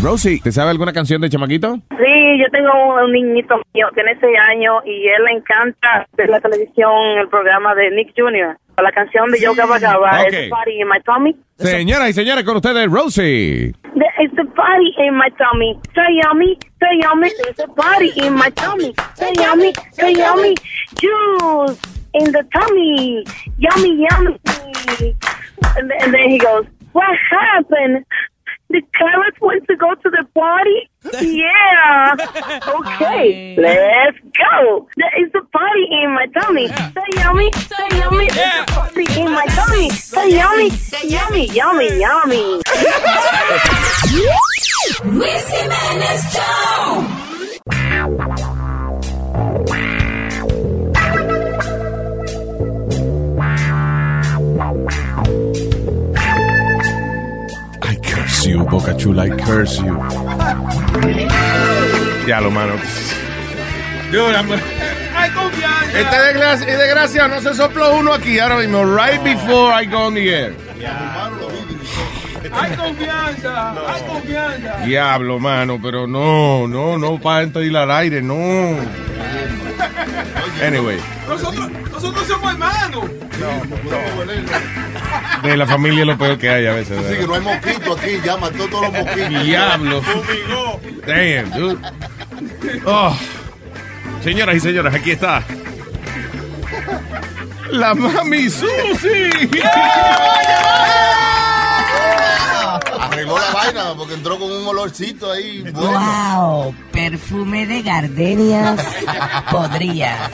Rosie, ¿te sabe alguna canción de Chamaquito? Sí, yo tengo un, un niñito mío, tiene seis años y él le encanta ver la televisión, el programa de Nick Jr. La canción de Yo Gabba Gabba, Ok. It's a Party in My Tummy. Señoras y señores, con ustedes, Rosie. It's a party in my tummy. So yummy, so yummy. It's a party in my tummy. So yummy, so yummy. Juice in the tummy. Yummy, yummy. And then he goes, What happened? The carrots went to go to the party? Yeah. Okay, let's go. There is a party in my tummy. So yummy, so yummy. There's a party in my tummy. So yummy, so yummy, yummy, yummy. Luis Jiménez Show. Curse you, Boca Chula, I curse you. Ya lo mano. Hay confianza. Este desgracia, y desgracia no se sopló uno aquí ahora mismo, right before I go on the air. Hay confianza. Hay confianza. Diablo, mano, pero no, no, no para ir al aire, no. Anyway, Nosotros, nosotros somos hermanos. de la familia es lo peor que hay a veces. Sí, ¿verdad? que no hay mosquito aquí, ya mató todos los mosquitos. Diablo. Damn, dude. Oh. Señoras y señores, aquí está. La mami Susi. Arregló la vaina porque entró con un olorcito ahí. Bueno. ¡Wow! Perfume de gardenias podrías.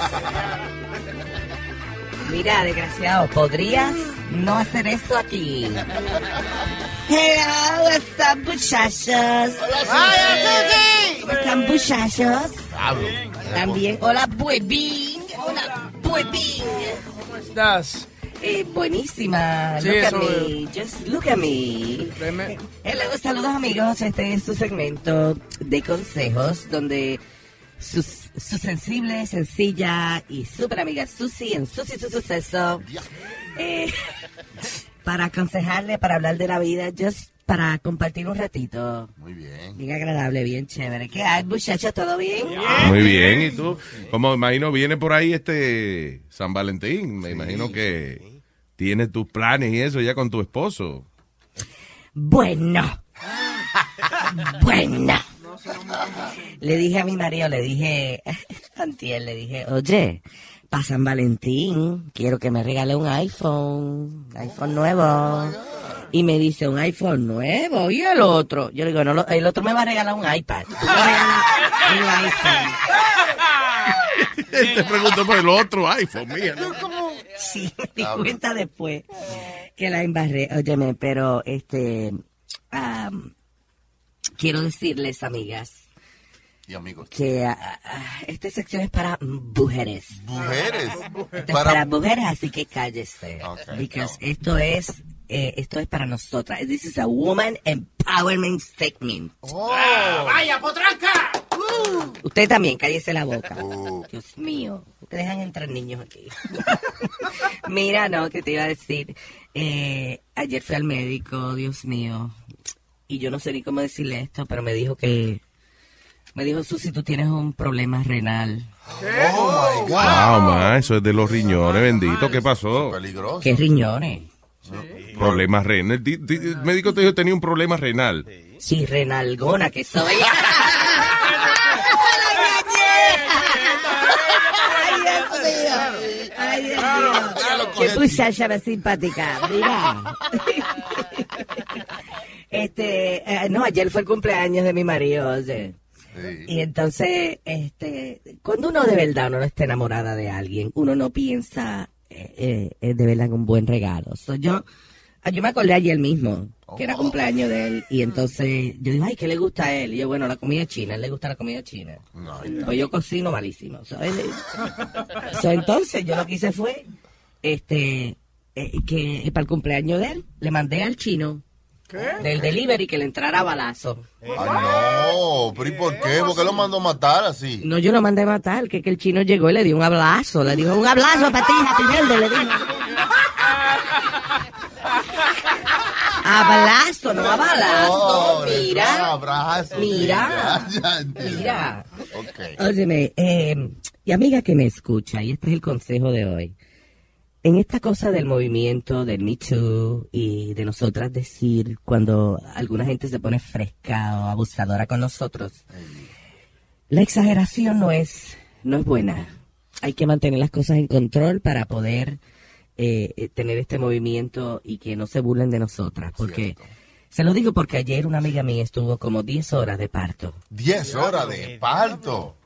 Mira, desgraciado, ¿podrías no hacer esto aquí? Hello, what's up, muchachos? ¿Cómo están, muchachos? También, hola, buebín. Hola, buebín. ¿Cómo estás? Eh, buenísima. Sí, look at me. Just look at me. Hello, saludos amigos. Este es su segmento de consejos donde su, su sensible, sencilla y súper amiga Susi en Susi su suceso. eh, [laughs] para aconsejarle, para hablar de la vida, just para compartir un ratito. Muy bien. Bien agradable, bien chévere. ¿Qué hay, muchachos? ¿Todo bien? Muy bien, ¿y tú? Como imagino viene por ahí este San Valentín, me imagino que tienes tus planes y eso ya con tu esposo. Bueno. bueno. Le dije a mi marido, le dije, [laughs] antier, le dije, oye, para San Valentín, quiero que me regale un iPhone, iPhone nuevo. Y me dice, un iPhone nuevo, ¿y el otro? Yo le digo, no, lo- el otro me va a regalar un iPad. [laughs] Un iPhone. Te pregunto por el otro iPhone, mía. ¿no? Sí, me di cuenta después que la embarré. Óyeme, pero este. quiero decirles, amigas, Y amigos. que ah, ah, esta sección es para mujeres. Mujeres. Es Para- para mujeres, así que cállese. Because esto es. Eh, esto es para nosotras. This is a woman empowerment segment. ¡Vaya, potranca! Usted también, cállese la boca. Dios mío, ustedes dejan entrar niños aquí. [laughs] Mira, no, que te iba a decir. Eh, ayer fui al médico, Dios mío, y yo no sé ni cómo decirle esto, pero me dijo que. Me dijo, Susi, tú tienes un problema renal. Oh my God. Wow, ma, eso es de los riñones, bendito, ¿qué pasó? Peligroso. ¿Qué riñones? Problemas renal. Di- di- El médico te dijo que tenía un problema renal. Sí, renalgona que soy. [laughs] Ay, Dios mío. Ay, Dios mío. Qué muchacha más simpática. Mira. [laughs] Este, eh, no, ayer fue el cumpleaños de mi marido, oye. Y entonces, este, cuando uno de verdad uno no está enamorada de alguien, uno no piensa eh, eh, de verdad un buen regalo. So, yo, ah, yo me acordé ayer mismo que era cumpleaños de él y entonces yo digo, ay, ¿qué le gusta a él? Y yo, bueno, la comida china, a él le gusta la comida china. Pues yo cocino malísimo. So, él- so, entonces yo lo que hice fue, este, eh, que para el cumpleaños de él le mandé al chino Del delivery que le entrara a balazo. Ay, no, pero ¿y por qué? ¿Por qué lo mandó a matar así? No, yo lo mandé a matar, que, que el chino llegó y le dio un abrazo. Le dijo, un abrazo para ti, Happy Verde, le dijo. [laughs] Abrazo, no a balazo. Oh, Mira. abrazo, Mira. ya, ya entiendo. Mira. Ok. Óyeme, eh, y amiga que me escucha, y este es el consejo de hoy. En esta cosa del movimiento del Me Too y de nosotras decir cuando alguna gente se pone fresca o abusadora con nosotros, la exageración no es, no es buena. Hay que mantener las cosas en control para poder eh, tener este movimiento y que no se burlen de nosotras. Porque, se lo digo porque ayer una amiga mía estuvo como 10 horas de parto. 10 horas de parto.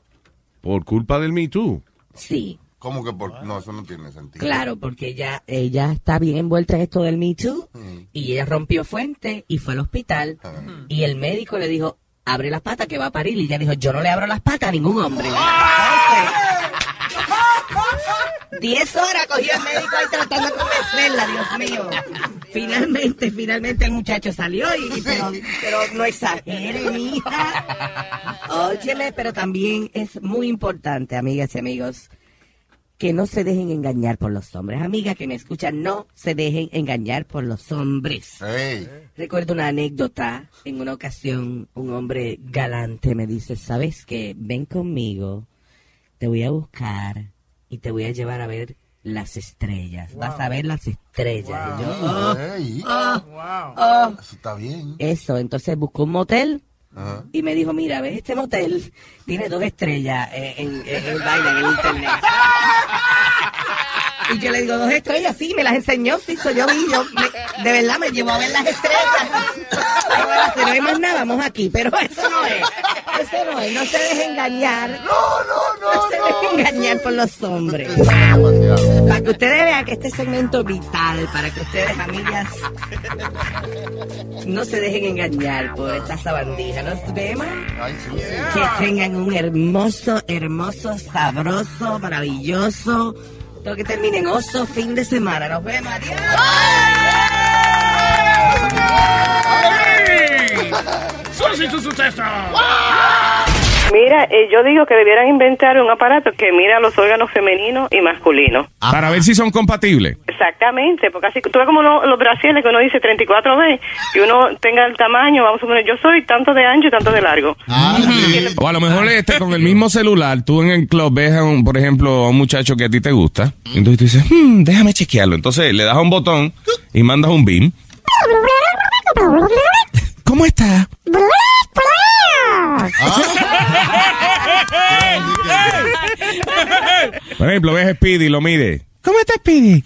Por culpa del Me Too. Sí. ¿Cómo que por.? No, eso no tiene sentido. Claro, porque ella, ella está bien envuelta en esto del Me Too Mm. y ella rompió fuente y fue al hospital Ah. y el médico le dijo, abre las patas que va a parir y ella dijo, yo no le abro las patas a ningún hombre. Entonces, 10 horas cogió el médico ahí tratando de convencerla, Dios mío. Finalmente, finalmente el muchacho salió y pero, pero no exagere, mija. Óyeme, pero también es muy importante, amigas y amigos, que no se dejen engañar por los hombres. Amigas que me escuchan, no se dejen engañar por los hombres. Recuerdo una anécdota. En una ocasión, un hombre galante me dice, ¿sabes qué? Ven conmigo, te voy a buscar y te voy a llevar a ver las estrellas. Vas a ver las estrellas. Y yo, oh, oh, oh. Eso está bien. Eso, entonces buscó un motel Y me dijo, mira, ve, este motel tiene dos estrellas eh, en, en, en vaina, en el internet. Y yo le digo, dos estrellas, sí, me las enseñó, sí, soy yo vi, yo, me- de verdad me llevó a ver las estrellas. Ay, bueno, si no hay más nada, vamos aquí, pero eso no es, eso no es, no se deje engañar. No, no, no. No se deje engañar por los hombres. Para que ustedes vean que este segmento es vital, para que ustedes, amigas, no se dejen engañar por esta sabandija. Nos vemos. Que tengan un hermoso, hermoso, sabroso, maravilloso. Todo que termine en oso fin de semana. Nos vemos. Adiós. ¡Susi, su suceso! Mira, eh, yo digo que debieran inventar un aparato que mira los órganos femeninos y masculinos. Para ver si son compatibles. Exactamente, porque así, tú ves como uno- los brasiles que uno dice 34B, y uno tenga el tamaño, vamos a suponer, yo soy tanto de ancho y tanto de largo. O a lo mejor este, con el mismo celular, tú en el club ves, a un, por ejemplo, a un muchacho que a ti te gusta. Entonces tú dices, "Hmm, déjame chequearlo. Entonces le das a un botón y mandas un beam. ¿Cómo está? Por ejemplo, ves a Speedy y lo mide. ¿Cómo está Speedy?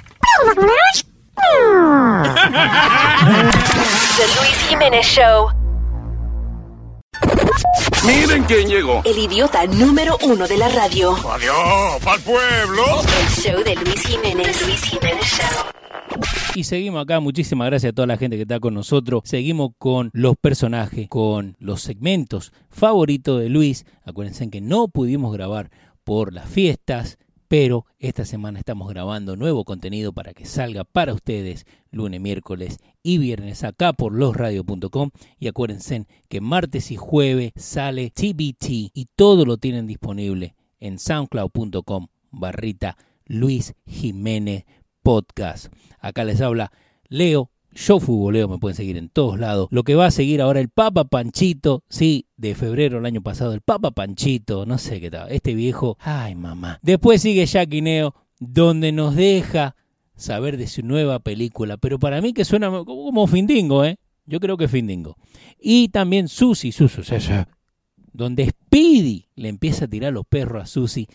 The Luis Jiménez Show. Miren quién llegó. El idiota número uno de la radio. Adiós, pa'l pueblo. El show de Luis Jiménez. Luis Jiménez Show. Y seguimos acá, muchísimas gracias a toda la gente que está con nosotros. Seguimos con los personajes, con los segmentos favoritos de Luis. Acuérdense que no pudimos grabar por las fiestas, pero esta semana estamos grabando nuevo contenido para que salga para ustedes lunes, miércoles y viernes acá por losradio.com. Y acuérdense que martes y jueves sale TBT y todo lo tienen disponible en soundcloud.com barrita Luis Jiménez Podcast. Acá les habla Leo, Show Futboleo, me pueden seguir en todos lados. Lo que va a seguir ahora el Papa Panchito, sí, de febrero del año pasado, el Papa Panchito, no sé qué tal, este viejo, ay mamá. Después sigue Jackie Neo, donde nos deja saber de su nueva película, pero para mí que suena como- Findingo, ¿eh? Yo creo que Findingo. Y también Susi, su suceso, donde Speedy le empieza a tirar los perros a Susi.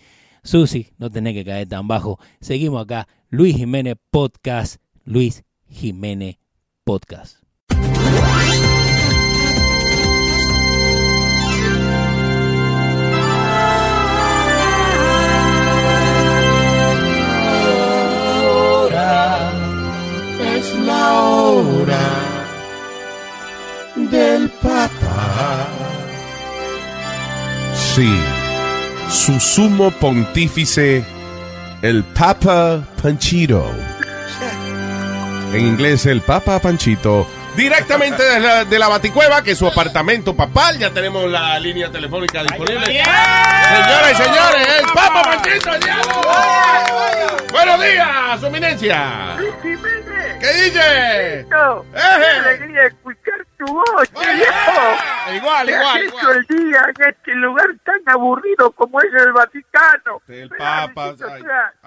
Susi, no tenés que caer tan bajo. Seguimos acá, Luis Jiménez Podcast, Luis Jiménez Podcast. Es la hora del papá. Sí, su sumo pontífice, el Papa Panchito. En inglés, el Papa Panchito directamente de la, de la Baticueva, que es su apartamento papal. Ya tenemos la línea telefónica disponible. Señoras y señores, el Papa Diablo. Buenos días, su eminencia. ¿Qué dice? ¡Qué alegría escuchar tu voz, viejo! Igual, igual, has igual. hecho el día en este lugar tan aburrido como es el Vaticano. El Papa.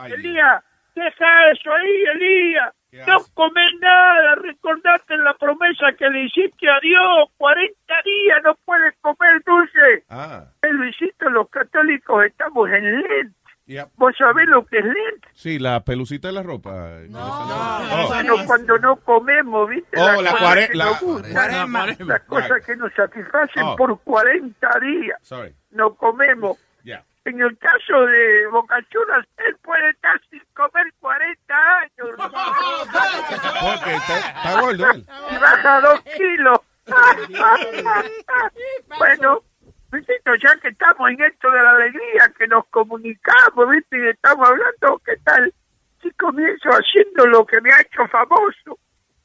Elías, deja eso ahí, Elías. No comes nada, recordate la promesa que le hiciste a Dios. 40 días no puedes comer dulce. Ah, Luisito, los católicos estamos en Lent. Ya. ¿Vos sabés lo que es Lent? Sí, la pelucita de la ropa. Oh. Bueno, cuando no comemos, ¿viste? Oh, Las la cosas cuare- que la- cuaresma. Las cosas que nos satisfacen Oh. por 40 días. Sorry. No comemos. Ya. En el caso de Bocachuras, él puede estar sin comer 40 años. [laughs] Porque está, está gordo él. y baja dos kilos. [laughs] [laughs] bueno, Luisito, ya que estamos en esto de la alegría, que nos comunicamos, ¿viste? Y estamos hablando, ¿qué tal? Si comienzo haciendo lo que me ha hecho famoso,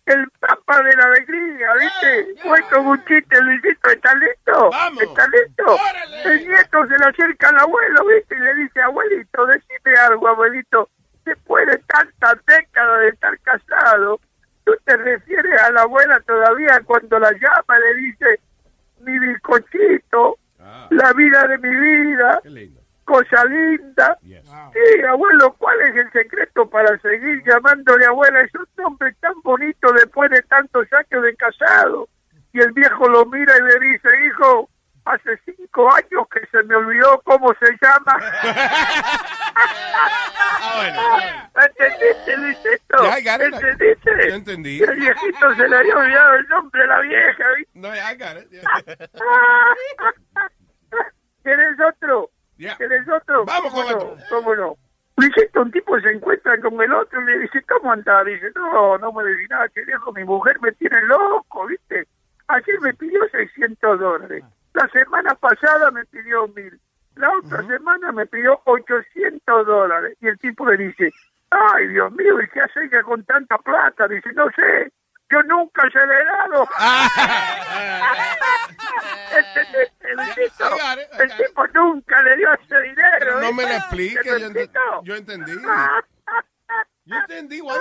el Papa de la Alegría, ¿viste? Fue como un chiste, Luisito, ¿estás listo? ¿Estás listo? El nieto se le acerca al abuelo, ¿viste? Y le dice, abuelito, decime algo, abuelito. Después de tantas décadas de estar casado, ¿tú te refieres a la abuela todavía cuando la llama y le dice, mi bizcochito, la vida de mi vida, cosa linda? Sí, abuelo, ¿cuál es el secreto para seguir llamándole abuela? Es un nombre tan bonito después de tantos años de casado. Y el viejo lo mira y le dice, hijo, hace cinco años que se me olvidó cómo se llama. [laughs] ¿Entendiste, Luisito? Ya, I got it. ¿Entendiste? Yo entendí. El viejito se le había olvidado el nombre de la vieja, ¿viste? No, I got it. ¿Quieres otro? Ya. ¿Quieres otro? Vamos ¿Cómo con no? otro. ¿Cómo no? Luisito, un tipo se encuentra con el otro y le dice, ¿cómo anda? Dice, no, no me decís nada, que viejo, mi mujer me tiene loco, ¿viste? Ayer me pidió 600 dólares. La semana pasada me pidió mil. La otra semana me pidió 800 dólares. Y el tipo le dice, ay, Dios mío, ¿y qué hace ella con tanta plata? Dice, no sé, yo nunca se le he dado. [laughs] [laughs] ¿Entendiste, Luisito? El tipo nunca le dio ese dinero. Pero no me lo explique. ¿Te lo Yo, ent- yo entendí. [laughs] Yo entendí, güey.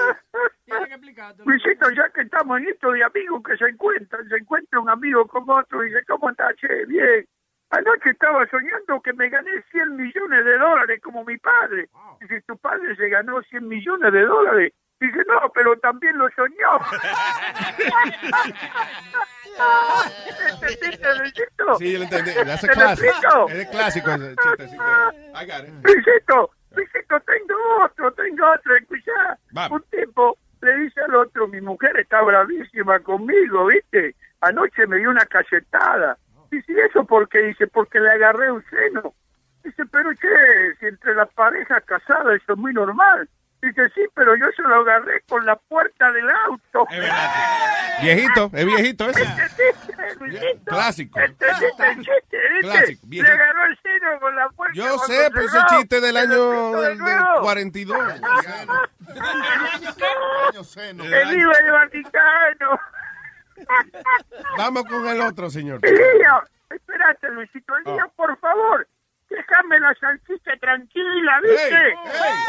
Luisito, ya que estamos en esto de amigos que se encuentran, se encuentra un amigo con otro y dice, ¿cómo estás? Che, bien. Anoche estaba soñando que me gané 100 millones de dólares como mi padre. Dice, ¿tu padre se ganó 100 millones de dólares? Dice, no, pero también lo soñó. [laughs] ¿Entendiste, Luisito? Sí, yo lo entendí. That's a ¿Te lo classic. explico? Es clásico. I got it. Luisito, Luisito, tengo otro, tengo otro, escuchá. Un tipo le dice al otro, mi mujer está bravísima conmigo, ¿viste? Anoche me dio una cachetada. Dice, ¿y eso por qué? Dice, porque le agarré un seno. Dice, pero che, si entre las parejas casadas eso es muy normal. Dice, sí, pero yo se lo agarré con la puerta del auto. [laughs] Viejito, es viejito ese. ¿Entendiste, Luisito? Clásico. ¿Entendiste el chiste, viste? Clásico, Le viejito. agarró el seno con la puerta. Yo sé, pero ese chiste del año del, del nuevo. 42. ¡Que viva el Vaticano! Vamos con el otro, señor. Elías, espérate, Luisito. Ah. Elías, por favor, déjame la salchicha tranquila, ¿viste?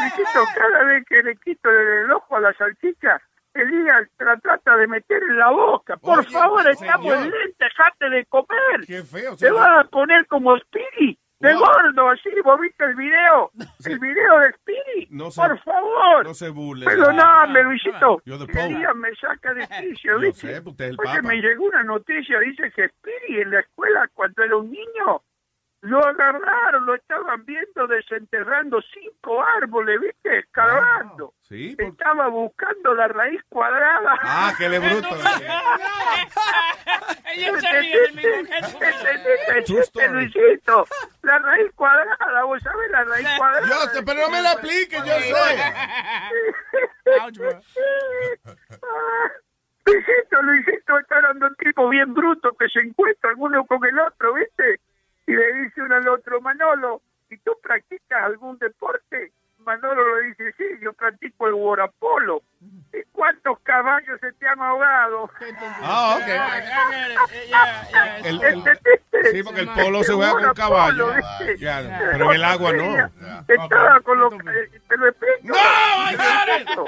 Luisito, cada vez que le quito el ojo a la salchicha, Elías la trata de meter en la boca. Por Oye, favor, estamos en lente, dejate de comer. Qué feo, Te vas a poner como Speedy. De gordo, así, ¿vos viste el video? [laughs] El video de Speedy. No se- Por favor. No se burle. Perdóname, Luisito. Pope. Elías me saca de [laughs] quicio, Yo ¿viste? sé, usted es el Porque Papa. me llegó una noticia, dice que Speedy en la escuela, cuando era un niño, lo agarraron, lo estaban viendo desenterrando cinco árboles, ¿viste? Escarbando. Sí, Estaba buscando la raíz cuadrada. Ah, [laughs] que le bruto. ¿Entendiste, Luisito? La raíz cuadrada, vos sabés la raíz cuadrada. Yo pero no me la explique, yo sé. Ah, Luisito, Luisito, está hablando un tipo bien bruto que se encuentra uno con el otro, ¿viste? Y le dice uno al otro, Manolo, ¿y tú practicas algún deporte? Manolo le dice, sí, yo practico el. Sí, ¿Y cuántos caballos se te han ahogado? Ah, ok. El- el- ¿Entendiste? sí, porque el polo se juega con caballo. Ya, pero en el agua no. Estaba con los... eh, Te lo explico. ¡No!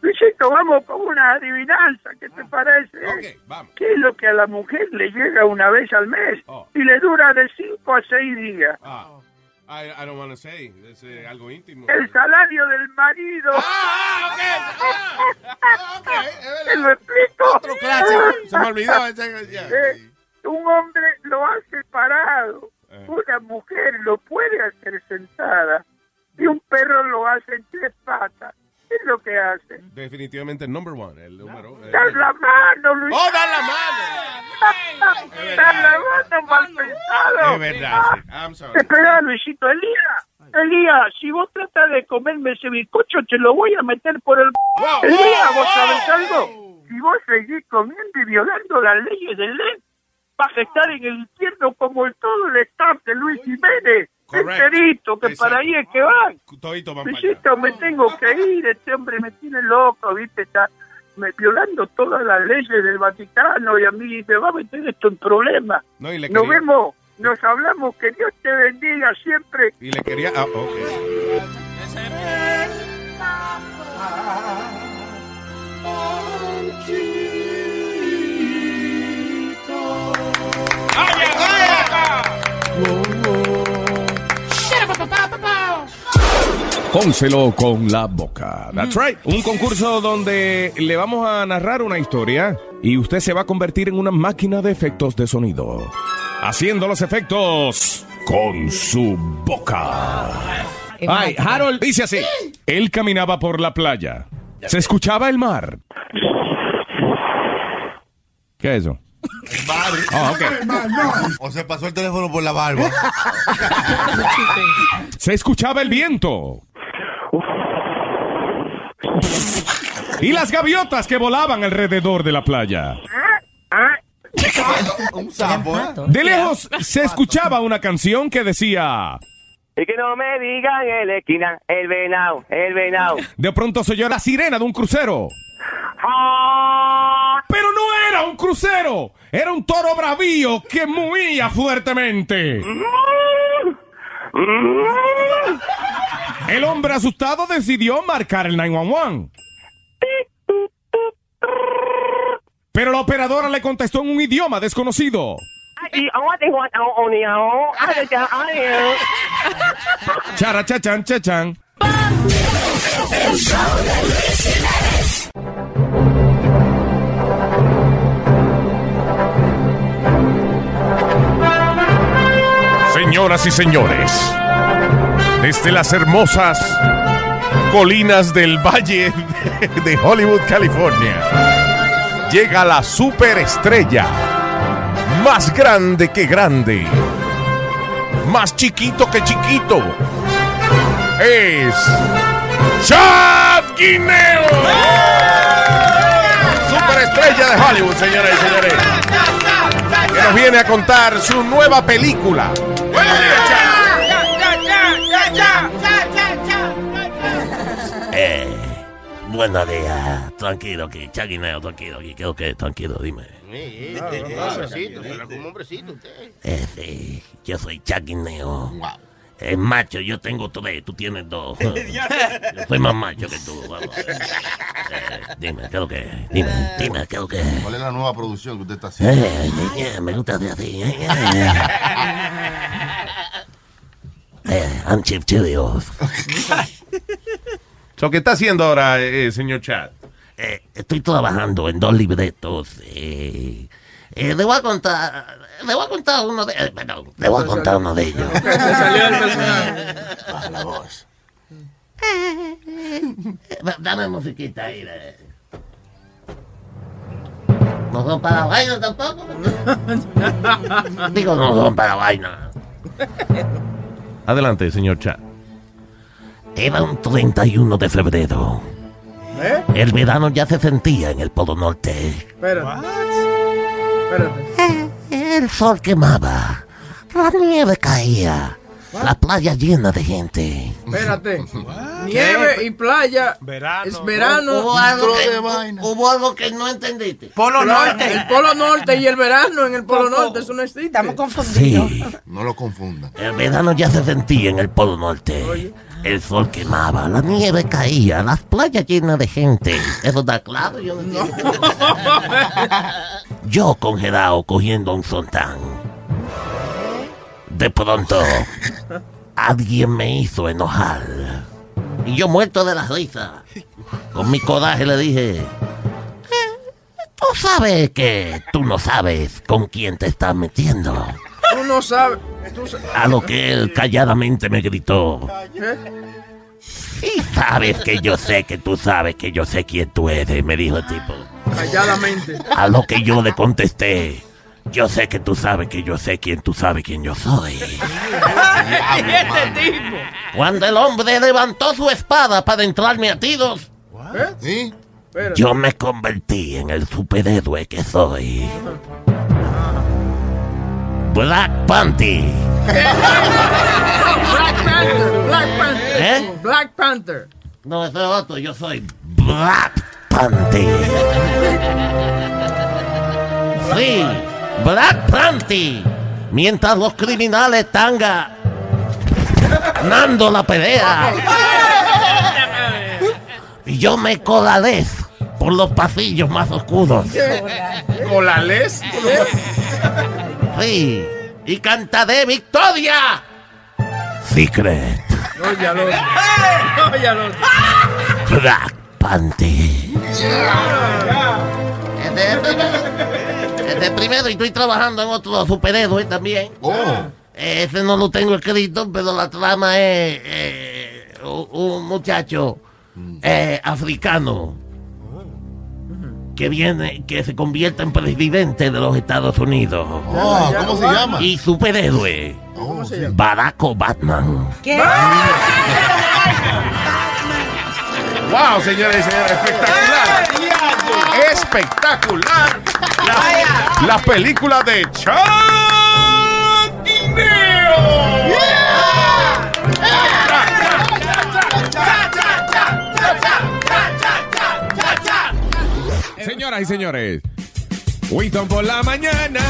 Luisito, vamos con una adivinanza. ¿Qué te parece? ¿Qué es lo que a la mujer le llega una vez al mes y le dura de 5 a 6 días? Ah, I, I don't want to say. Es eh, algo íntimo. El salario del marido. [laughs] ¿Te lo explico? Otro clásico. Se me olvidó. [laughs] ya. Eh, un hombre lo hace parado. Eh. Una mujer lo puede hacer sentada. Y un perro lo hace en tres patas. ¿Qué es lo que hace? Definitivamente el number one, el número. eh. ¡Dar la mano, Luis! ¡Oh, dar la mano! ¡Dar la mano, mal pensado! Es verdad, sí. I'm sorry. Espera, Luisito, Elías. Elías, si vos tratas de comerme ese bizcocho, te lo voy a meter por el... Elías, ¿vos sabés algo? Si vos seguís comiendo y violando las leyes del LED, vas a estar en el infierno como el todo el staff de Luis Jiménez. Correcto. Enterito, que para ahí es que van. Todito van. Luisito, me tengo que ir. Este hombre me tiene loco, ¿viste? Está me, violando todas las leyes del Vaticano y a mí me va a meter esto en problemas. No, y le Nos quería, vemos, nos hablamos, que Dios te bendiga siempre. y le quería, ah, ok. Pónselo con la boca. That's right. Un concurso donde le vamos a narrar una historia y usted se va a convertir en una máquina de efectos de sonido. Haciendo los efectos con su boca. Ay, Harold dice así. Él caminaba por la playa. Se escuchaba el mar. ¿Qué es eso? Ah, ok. O se pasó el teléfono por la barba. [laughs] Se escuchaba el viento. Y las gaviotas que volaban alrededor de la playa. Un sapo, ¿eh? De lejos se escuchaba una canción que decía... Y que no me digan en la esquina, el venado, el venado. De pronto se oyó la sirena de un crucero. Pero no era un crucero, era un toro bravío que muía fuertemente. El hombre asustado decidió marcar el 911. Pero la operadora le contestó en un idioma desconocido. Y ahora te voy a unir, ahora Señoras y señores, desde las hermosas colinas del Valle de Hollywood, California, llega la superestrella, más grande que grande, más chiquito que chiquito. Es Chad Guineo. Superestrella de Hollywood, señoras y señores. Que nos viene a contar su nueva película. Eh, buenos días. Tranquilo aquí, Chaguineo, tranquilo aquí. ¿Qué que Tranquilo, dime. Un hombrecito, será como hombrecito usted. Eh, sí, yo soy Chaguineo. Es macho, yo tengo tres, tú tienes dos. [laughs] Yo soy más macho que tú. Vamos. Eh, dime, ¿qué es lo que? Dime, dime, ¿qué es lo que? ¿Cuál es la nueva producción que usted está haciendo? Eh, eh, eh, me gusta de así. Eh, eh. [laughs] Eh, I'm Chilios. So, ¿Qué está haciendo ahora, eh, señor Chad? Eh, estoy trabajando en dos libretos. Eh, eh, le voy a contar, le voy a contar uno de, eh, perdón, le voy a contar uno de ellos. Se salió el personaje. Baja la voz. Eh, Dame musiquita ahí. eh. No son para vaina tampoco. [laughs] Digo, no son para vaina. Adelante, señor Chad. Era un 31 de febrero. ¿Eh? El verano ya se sentía en el Polo Norte. Espérate. Espérate. El sol quemaba. La nieve caía. La playa llena de gente. Espérate. [laughs] Nieve y playa. Es verano. Hubo algo, que, de vaina. hubo algo que no entendiste. Polo Norte. El Polo Norte y el verano en el Polo Norte, eso no existe. Estamos confundidos. Sí. [laughs] No lo confundan. El verano ya se sentía en el Polo Norte. El sol quemaba, la nieve caía, las playas llenas de gente. Eso está claro. Yo, no entiendo. Yo congelado cogiendo un sontán. De pronto, alguien me hizo enojar. Y yo muerto de la risa. Con mi coraje le dije, tú sabes que tú no sabes con quién te estás metiendo. Tú no sabes. A lo que él calladamente me gritó. ¿Eh? Y sabes que yo sé que tú sabes que yo sé quién tú eres, me dijo el tipo. Calladamente. A lo que yo le contesté. Yo sé que tú sabes que yo sé quién tú sabes quién yo soy. este tipo. Cuando el hombre levantó su espada para entrarme a tiros, ¿Sí? yo me convertí en el superhéroe que soy. Black Panty. Black Panther. Black Panther. ¿Eh? Black Panther. No, ese es otro, yo soy Black Panty. Sí, Black Panty. Mientras los criminales están ganando la pelea. Y yo me colaré por los pasillos más oscuros. ¿Colales? Sí, y cantaré victoria. Secret. Oye, al otro. Black Panty. Este primero. Este primero y estoy trabajando en otro superhéroe también. Ese no lo tengo escrito, pero la trama es eh, un, un muchacho eh, africano que viene, que se convierte en presidente de los Estados Unidos. Oh, ¿cómo se llama? Y superhéroe. ¿Cómo se llama? Barack Batman. ¿Qué? [laughs] ¡Wow, señores y señores! ¡Espectacular! ¡Espectacular! La, la película de Señoras y señores, Winston por la mañana.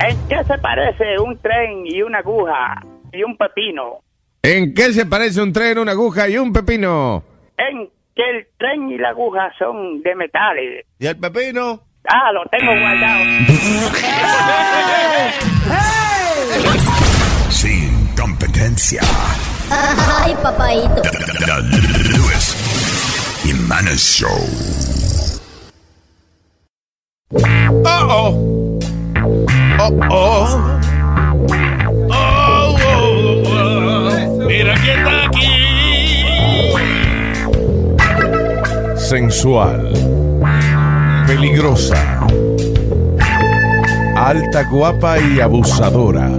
¿En qué se parece un tren y una aguja y un pepino? ¿En qué se parece un tren, una aguja y un pepino? En que el tren y la aguja son de metales. ¿Y el pepino? Ah, lo tengo guardado. Sin competencia. Ay, papaito. The Luis Jimenez Show. Oh, oh. Oh, oh. Mira quién está aquí. Sensual. Peligrosa. Alta, guapa y abusadora.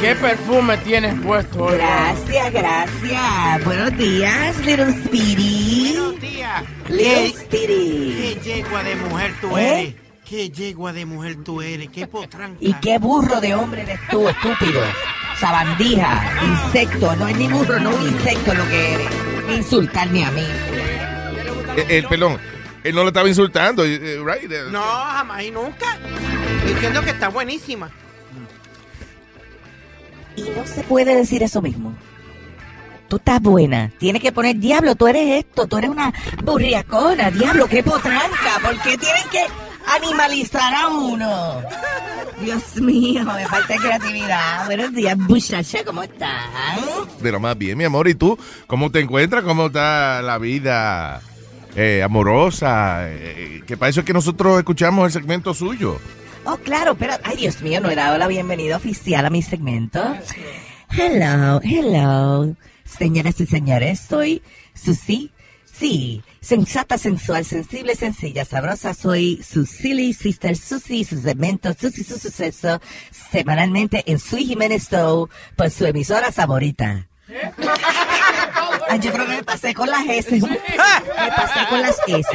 ¿Qué perfume tienes puesto hoy? Gracias, gracias. Buenos días, Little Speedy. Buenos días. Little ¿Qué, Speedy. qué yegua de mujer tú ¿Eh? eres? ¿Qué yegua de mujer tú eres? ¿Qué potranca? ¿Y qué burro de hombre eres tú, estúpido? Sabandija, insecto. No es ni burro, no un insecto lo que eres. Insultarme a mí. El, el pelón. Él no lo estaba insultando, eh, eh, right? Eh, No, jamás y nunca. Diciendo que está buenísima. Y no se puede decir eso mismo. Tú estás buena. Tienes que poner diablo. Tú eres esto. Tú eres una burriacona. Diablo, qué potranca. ¿Por qué tienen que animalizar a uno? Dios mío, me falta creatividad. Buenos días, muchacha. ¿Cómo estás? De lo más bien, mi amor. ¿Y tú? ¿Cómo te encuentras? ¿Cómo está la vida eh, amorosa? Eh, que para eso es que nosotros escuchamos el segmento suyo. Oh, claro, pero, ay, Dios mío, no he dado la bienvenida oficial a mi segmento. Hello, hello. Señoras y señores, soy Susi. Sí, Sensata, sensual, sensible, sencilla, sabrosa, soy su silly sister Susi, su segmento Susi, su suceso, semanalmente en Sui Jiménez Show, por su emisora favorita. [laughs] Ay, yo creo que me pasé con las S. [laughs] Me pasé con las S.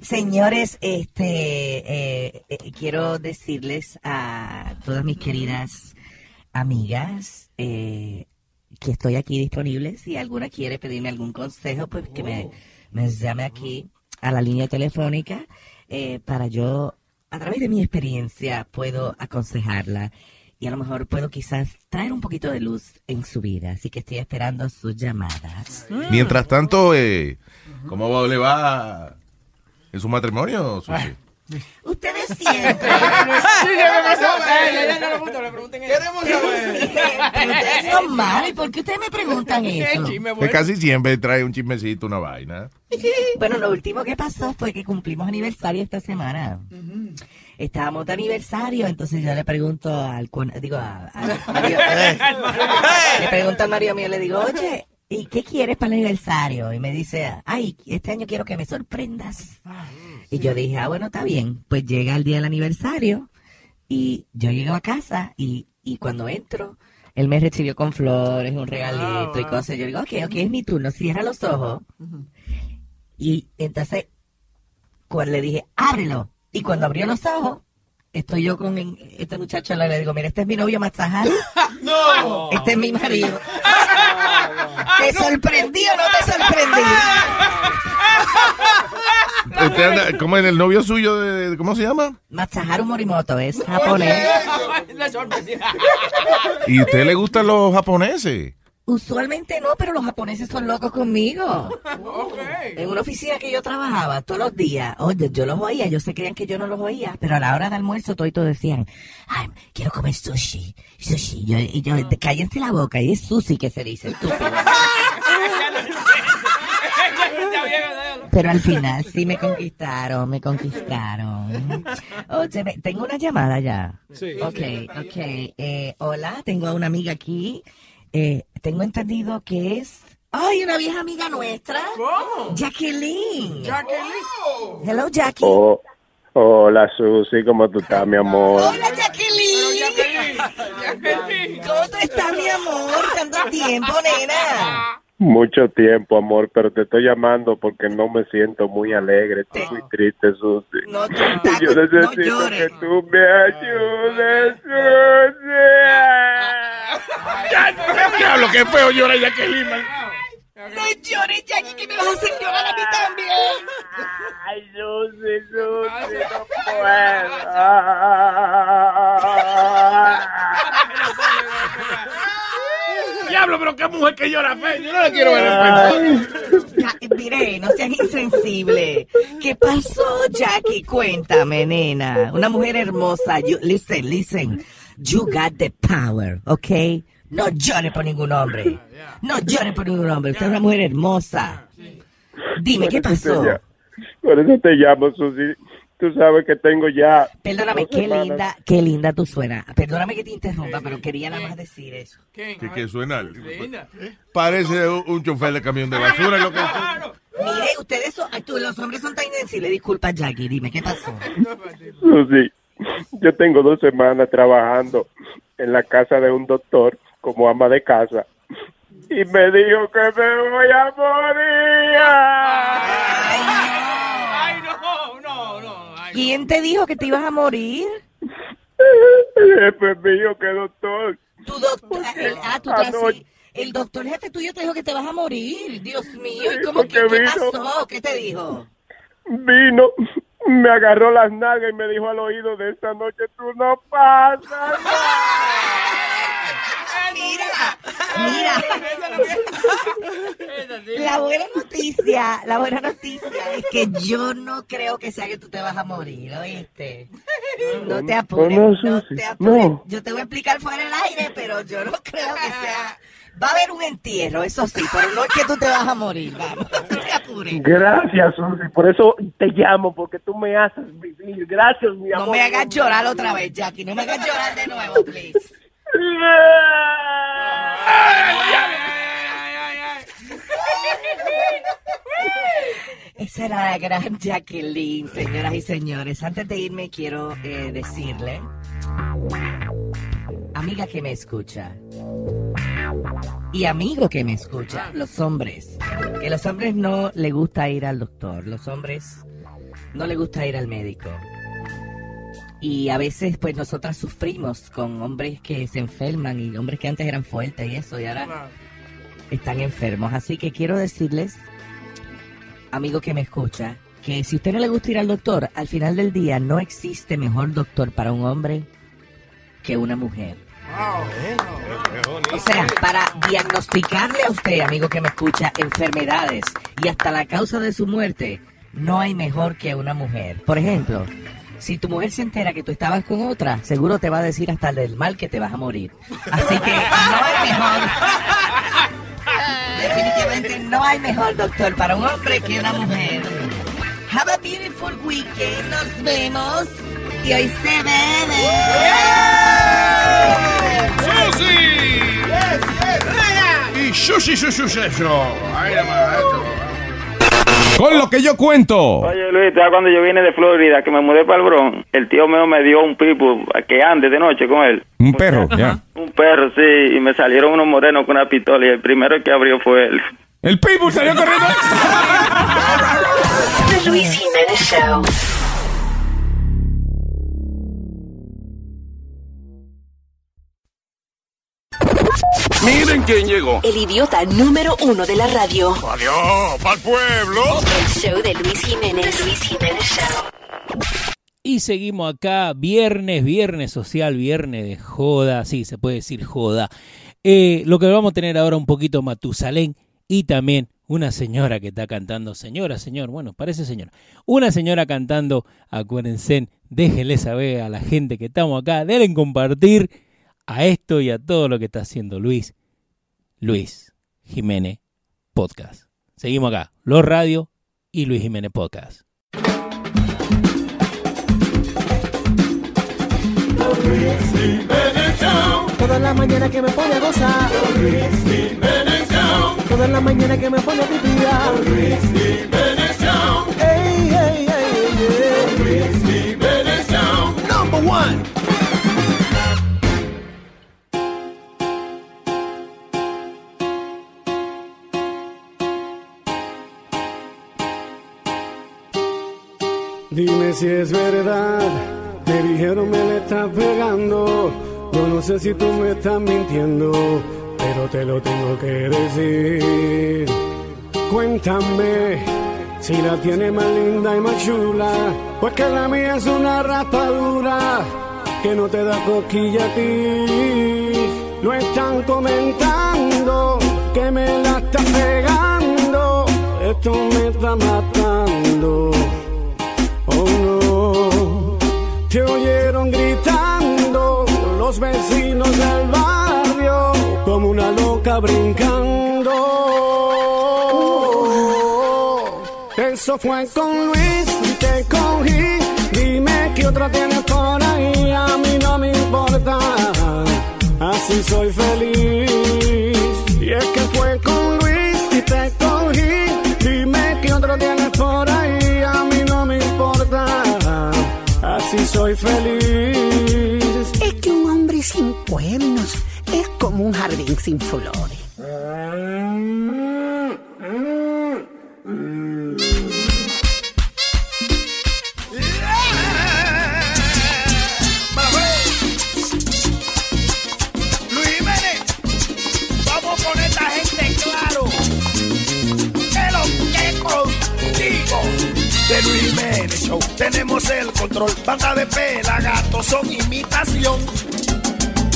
Señores, este, eh, eh, quiero decirles a todas mis queridas amigas eh, que estoy aquí disponible. Si alguna quiere pedirme algún consejo, pues que me, me llame aquí a la línea telefónica eh, para yo, a través de mi experiencia, puedo aconsejarla y a lo mejor puedo quizás traer un poquito de luz en su vida. Así que estoy esperando sus llamadas. Mientras tanto, eh, ¿cómo le va en su matrimonio, Susi? [laughs] Ustedes siempre. Sí. Queremos Pero ustedes son malos. ¿Y por qué ustedes me preguntan eso? Que casi siempre trae un chismecito, una vaina. [laughs] Bueno, lo último que pasó fue que cumplimos aniversario esta semana. Estábamos de aniversario, entonces yo le pregunto al digo a, a [laughs] Mario, le pregunto al Mario mío, le digo, oye, ¿y qué quieres para el aniversario? Y me dice, ay, este año quiero que me sorprendas. Y yo dije, ah, bueno, está bien. Pues llega el día del aniversario y yo llego a casa y, y cuando entro, él me recibió con flores, un regalito y cosas. Yo digo, ok, ok, es mi turno, cierra los ojos. Y entonces, cuando le dije, ábrelo. Y cuando abrió los ojos, estoy yo con este lado y le digo, mira, este es mi novio Matzahar. [laughs] No. Este es mi marido. [laughs] ¿Te sorprendí o no te sorprendí? Usted [laughs] anda, ¿Cómo es el novio suyo? De, ¿Cómo se llama? Matsuharu Morimoto es japonés. ¿Y a usted le gustan los japoneses? Usualmente no, pero los japoneses son locos conmigo. [laughs] En una oficina que yo trabajaba todos los días, oye, yo los oía, ellos se creían que yo no los oía, pero a la hora de almuerzo todos decían, ay, quiero comer sushi, sushi. Yo, y yo, cállense la boca, y es sushi que se dice, estúpido. [laughs] Pero al final sí me conquistaron, me conquistaron. Oye, tengo una llamada ya. Sí. Ok, ok. Eh, hola, tengo a una amiga aquí. Eh, tengo entendido que es... ¡Ay, una vieja amiga nuestra! ¿Cómo? Jacqueline. Jacqueline. Hello, Jackie. Oh, hola, Susi, ¿cómo tú estás, mi amor? Hola, Jacqueline. ¿Cómo tú estás, mi amor? Tanto tiempo, nena. Mucho tiempo, amor, pero te estoy llamando porque no me siento muy alegre. Estoy muy triste, Susi. No, Yo necesito que tú me ayudes, Susi. Diablo, qué feo llora Jacqueline. man. No llores, Jackie, que me vas a hacer llorar a mí también. Ay, Susi, Susi, no Diablo, pero qué mujer que llora feo. Yo no la quiero ver en Mire, no seas insensible. ¿Qué pasó, Jackie? Cuéntame, nena. Una mujer hermosa. You, listen, listen. You got the power, ¿ok? No llore por ningún hombre. No llore por ningún hombre. Usted es una mujer hermosa. Dime, ¿qué pasó? Por eso te llamo, Susi. Tú sabes que tengo ya. Perdóname, qué semanas. linda, qué linda tú suenas. Perdóname que te interrumpa, pero quería nada más decir eso. Que, que suena. Parece un, chofer de camión de basura. Lo que Mire, ustedes son, tú, los hombres son tan insensibles. Disculpa, Jackie, dime, ¿qué pasó? Susi, yo tengo dos semanas trabajando en la casa de un doctor como ama de casa y me dijo que me voy a morir. ¿Quién te dijo que te ibas a morir? El jefe mío, que doctor. Tu doctor, el, ah, tú te así- el doctor jefe tuyo te dijo que te vas a morir. Dios mío, ¿y cómo que, qué pasó? ¿Qué te dijo? Vino, me agarró las nalgas y me dijo al oído de esta noche, tú no pasas. [laughs] Mira, mira. [laughs] La buena noticia, la buena noticia es que yo no creo que sea que tú te vas a morir, ¿oíste? No te apures, No, te apures. no. Yo te voy a explicar fuera del aire, pero yo no creo que sea... Va a haber un entierro, eso sí, pero no es que tú te vas a morir, vamos, no te apures. Gracias, Susi, por eso te llamo, porque tú me haces vivir. Gracias, mi amor. No me hagas llorar otra vez, Jackie, no me hagas llorar de nuevo, please. [laughs] Esa era la gran Jacqueline, señoras y señores. Antes de irme quiero eh, decirle, amiga que me escucha y amigo que me escucha, los hombres, que los hombres no le gusta ir al doctor, los hombres no le gusta ir al médico. Y a veces pues nosotras sufrimos con hombres que se enferman y hombres que antes eran fuertes y eso y ahora están enfermos. Así que quiero decirles amigo que me escucha, que si usted no le gusta ir al doctor, al final del día no existe mejor doctor para un hombre que una mujer. O sea, para diagnosticarle a usted, amigo que me escucha, enfermedades y hasta la causa de su muerte, no hay mejor que una mujer. Por ejemplo, si tu mujer se entera que tú estabas con otra, seguro te va a decir hasta del mal que te vas a morir. Así que no hay mejor. Definitivamente no hay mejor doctor para un hombre que una mujer. Have a beautiful weekend. Nos vemos. Y hoy se bebe. ¡Susi! Y sushi, sushi, sushi. Ay, esto. Con lo que yo cuento. Oye Luis, ya cuando yo vine de Florida, que me mudé para el Bronx, el tío mío me dio un pipo que ande de noche con él. Un perro, ya. Un perro, sí, y me salieron unos morenos con una pistola y el primero que abrió fue él. El pipo salió corriendo. The [laughs] Luis Jiménez Show. Miren quién llegó. El idiota número uno de la radio. Adiós, pa'l pueblo. El show de Luis Jiménez. Luis Jiménez Show. Y seguimos acá, viernes, viernes social, viernes de joda, sí, se puede decir joda. Eh, lo que vamos a tener ahora un poquito Matusalén y también una señora que está cantando, señora, señor, bueno, parece señora, una señora cantando, acuérdense, déjenle saber a la gente que estamos acá, deben compartir a esto y a todo lo que está haciendo Luis, Luis Jiménez Podcast. Seguimos acá, Los Radio y Luis Jiménez Podcast. Toda la mañana que me pone a gozar. Toda la mañana que me pone a vivir. Ey, ey, ey, ey. Number one. Dime si es verdad, me dijeron me le estás pegando. Yo no sé si tú me estás mintiendo, pero te lo tengo que decir. Cuéntame si la tiene más linda y más chula, pues que la mía es una raspadura que no te da cosquilla a ti. Lo están comentando que me la estás pegando, esto me está matando. Te oyeron gritando los vecinos del barrio como una loca brincando. Eso fue con Luis te cogí. Dime que otra tienes por ahí, a mí no me importa. Así soy feliz. Feliz. Es que un hombre sin cuernos es como un jardín sin flores. Control. Banda de pelagatos son imitación.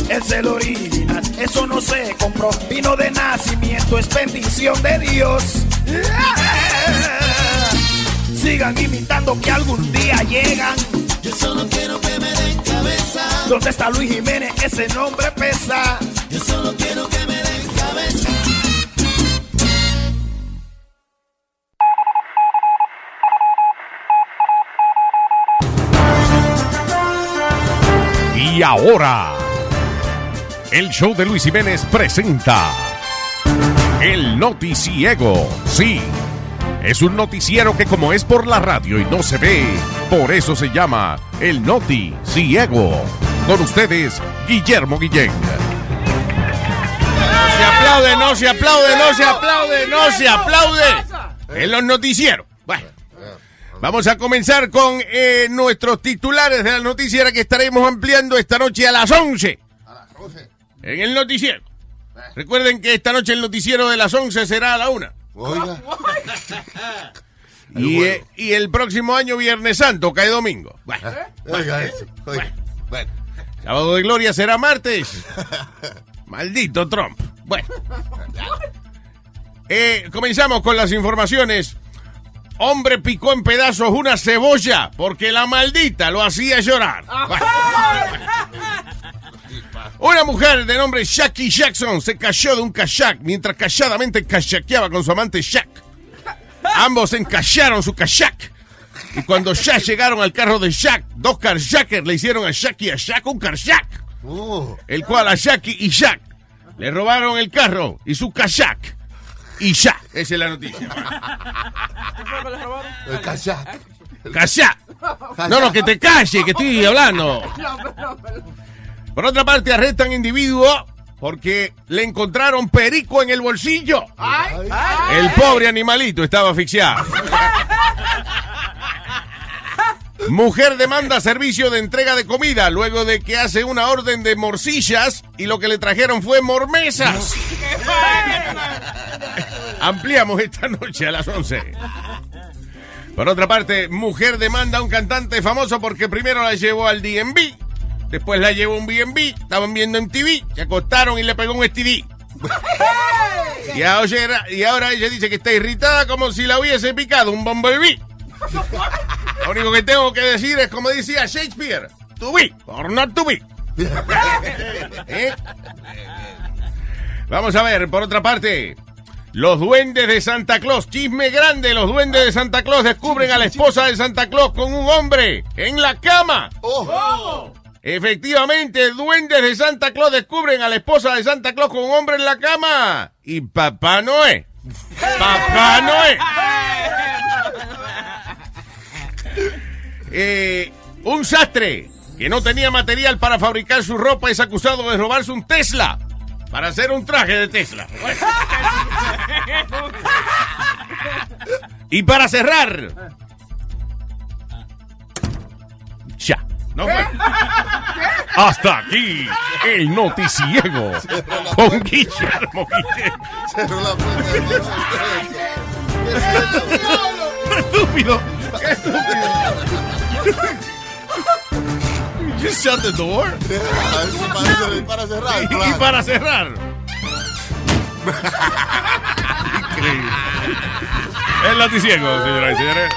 Es el original, eso no se compró. Vino de nacimiento, es bendición de Dios. Sigan imitando que algún día llegan. Yo solo quiero que me den cabeza. ¿Dónde está Luis Jiménez? Ese nombre pesa. Yo solo quiero que me Y ahora, el show de Luis Jiménez presenta el noticiego. Sí, Es un noticiero que como es por la radio y no se ve, por eso se llama El Noti Ciego. Con ustedes, Guillermo Guillén. Se aplaude, no se aplaude, no se aplaude, no se aplaude. En los noticieros. Bueno, vamos a comenzar con eh, nuestros titulares de la noticiera que estaremos ampliando esta noche a las 11. En el noticiero. Recuerden que esta noche el noticiero de las 11 será a la 1. Oiga. [laughs] Y, eh, y el próximo año Viernes Santo cae domingo. Bueno, Oiga eso. Oiga. bueno. Sábado de Gloria será martes. [laughs] Maldito Trump. Bueno. Eh, comenzamos con las informaciones. Hombre picó en pedazos una cebolla porque la maldita lo hacía llorar. Una mujer de nombre Jackie Jackson se cayó de un kayak mientras calladamente kayakeaba con su amante Jack. Ambos encallaron su kayak. Y cuando ya llegaron al carro de Jack, dos carjackers le hicieron a Jackie y a Jack un kayak. El cual a Jackie y Jack le robaron el carro y su kayak. Y ya, esa es la noticia. Kayak. ¡Kayak! No, no, que te calle, que estoy hablando. Por otra parte, arrestan individuo porque le encontraron perico en el bolsillo. El pobre animalito estaba asfixiado. Mujer demanda servicio de entrega de comida luego de que hace una orden de morcillas y lo que le trajeron fue mormesas. Ampliamos esta noche a las 11. Por otra parte, mujer demanda a un cantante famoso porque primero la llevó al DMV, después la llevó a un B&B, estaban viendo en TV, se acostaron y le pegó un STD. Y ahora, y ahora ella dice que está irritada como si la hubiese picado un bumblebee. Lo único que tengo que decir es como decía Shakespeare, to be or not to be. [laughs] ¿Eh? Vamos a ver, por otra parte, los duendes de Santa Claus, chisme grande, los duendes de Santa Claus descubren a la esposa de Santa Claus con un hombre en la cama. Efectivamente, duendes de Santa Claus descubren a la esposa de Santa Claus con un hombre en la cama. Y Papá Noé. Papá Noé. [laughs] Eh, un sastre que no tenía material para fabricar su ropa es acusado de robarse un Tesla para hacer un traje de Tesla. Y para cerrar. Ya. No fue. Hasta aquí el noticiego con Guillermo Guillén. Cerró la puerta. Estúpido. Estúpido. You shut the door. Para, [laughs] para cerrar. Y, y para cerrar. Increíble. El noticiego, señoras y señores.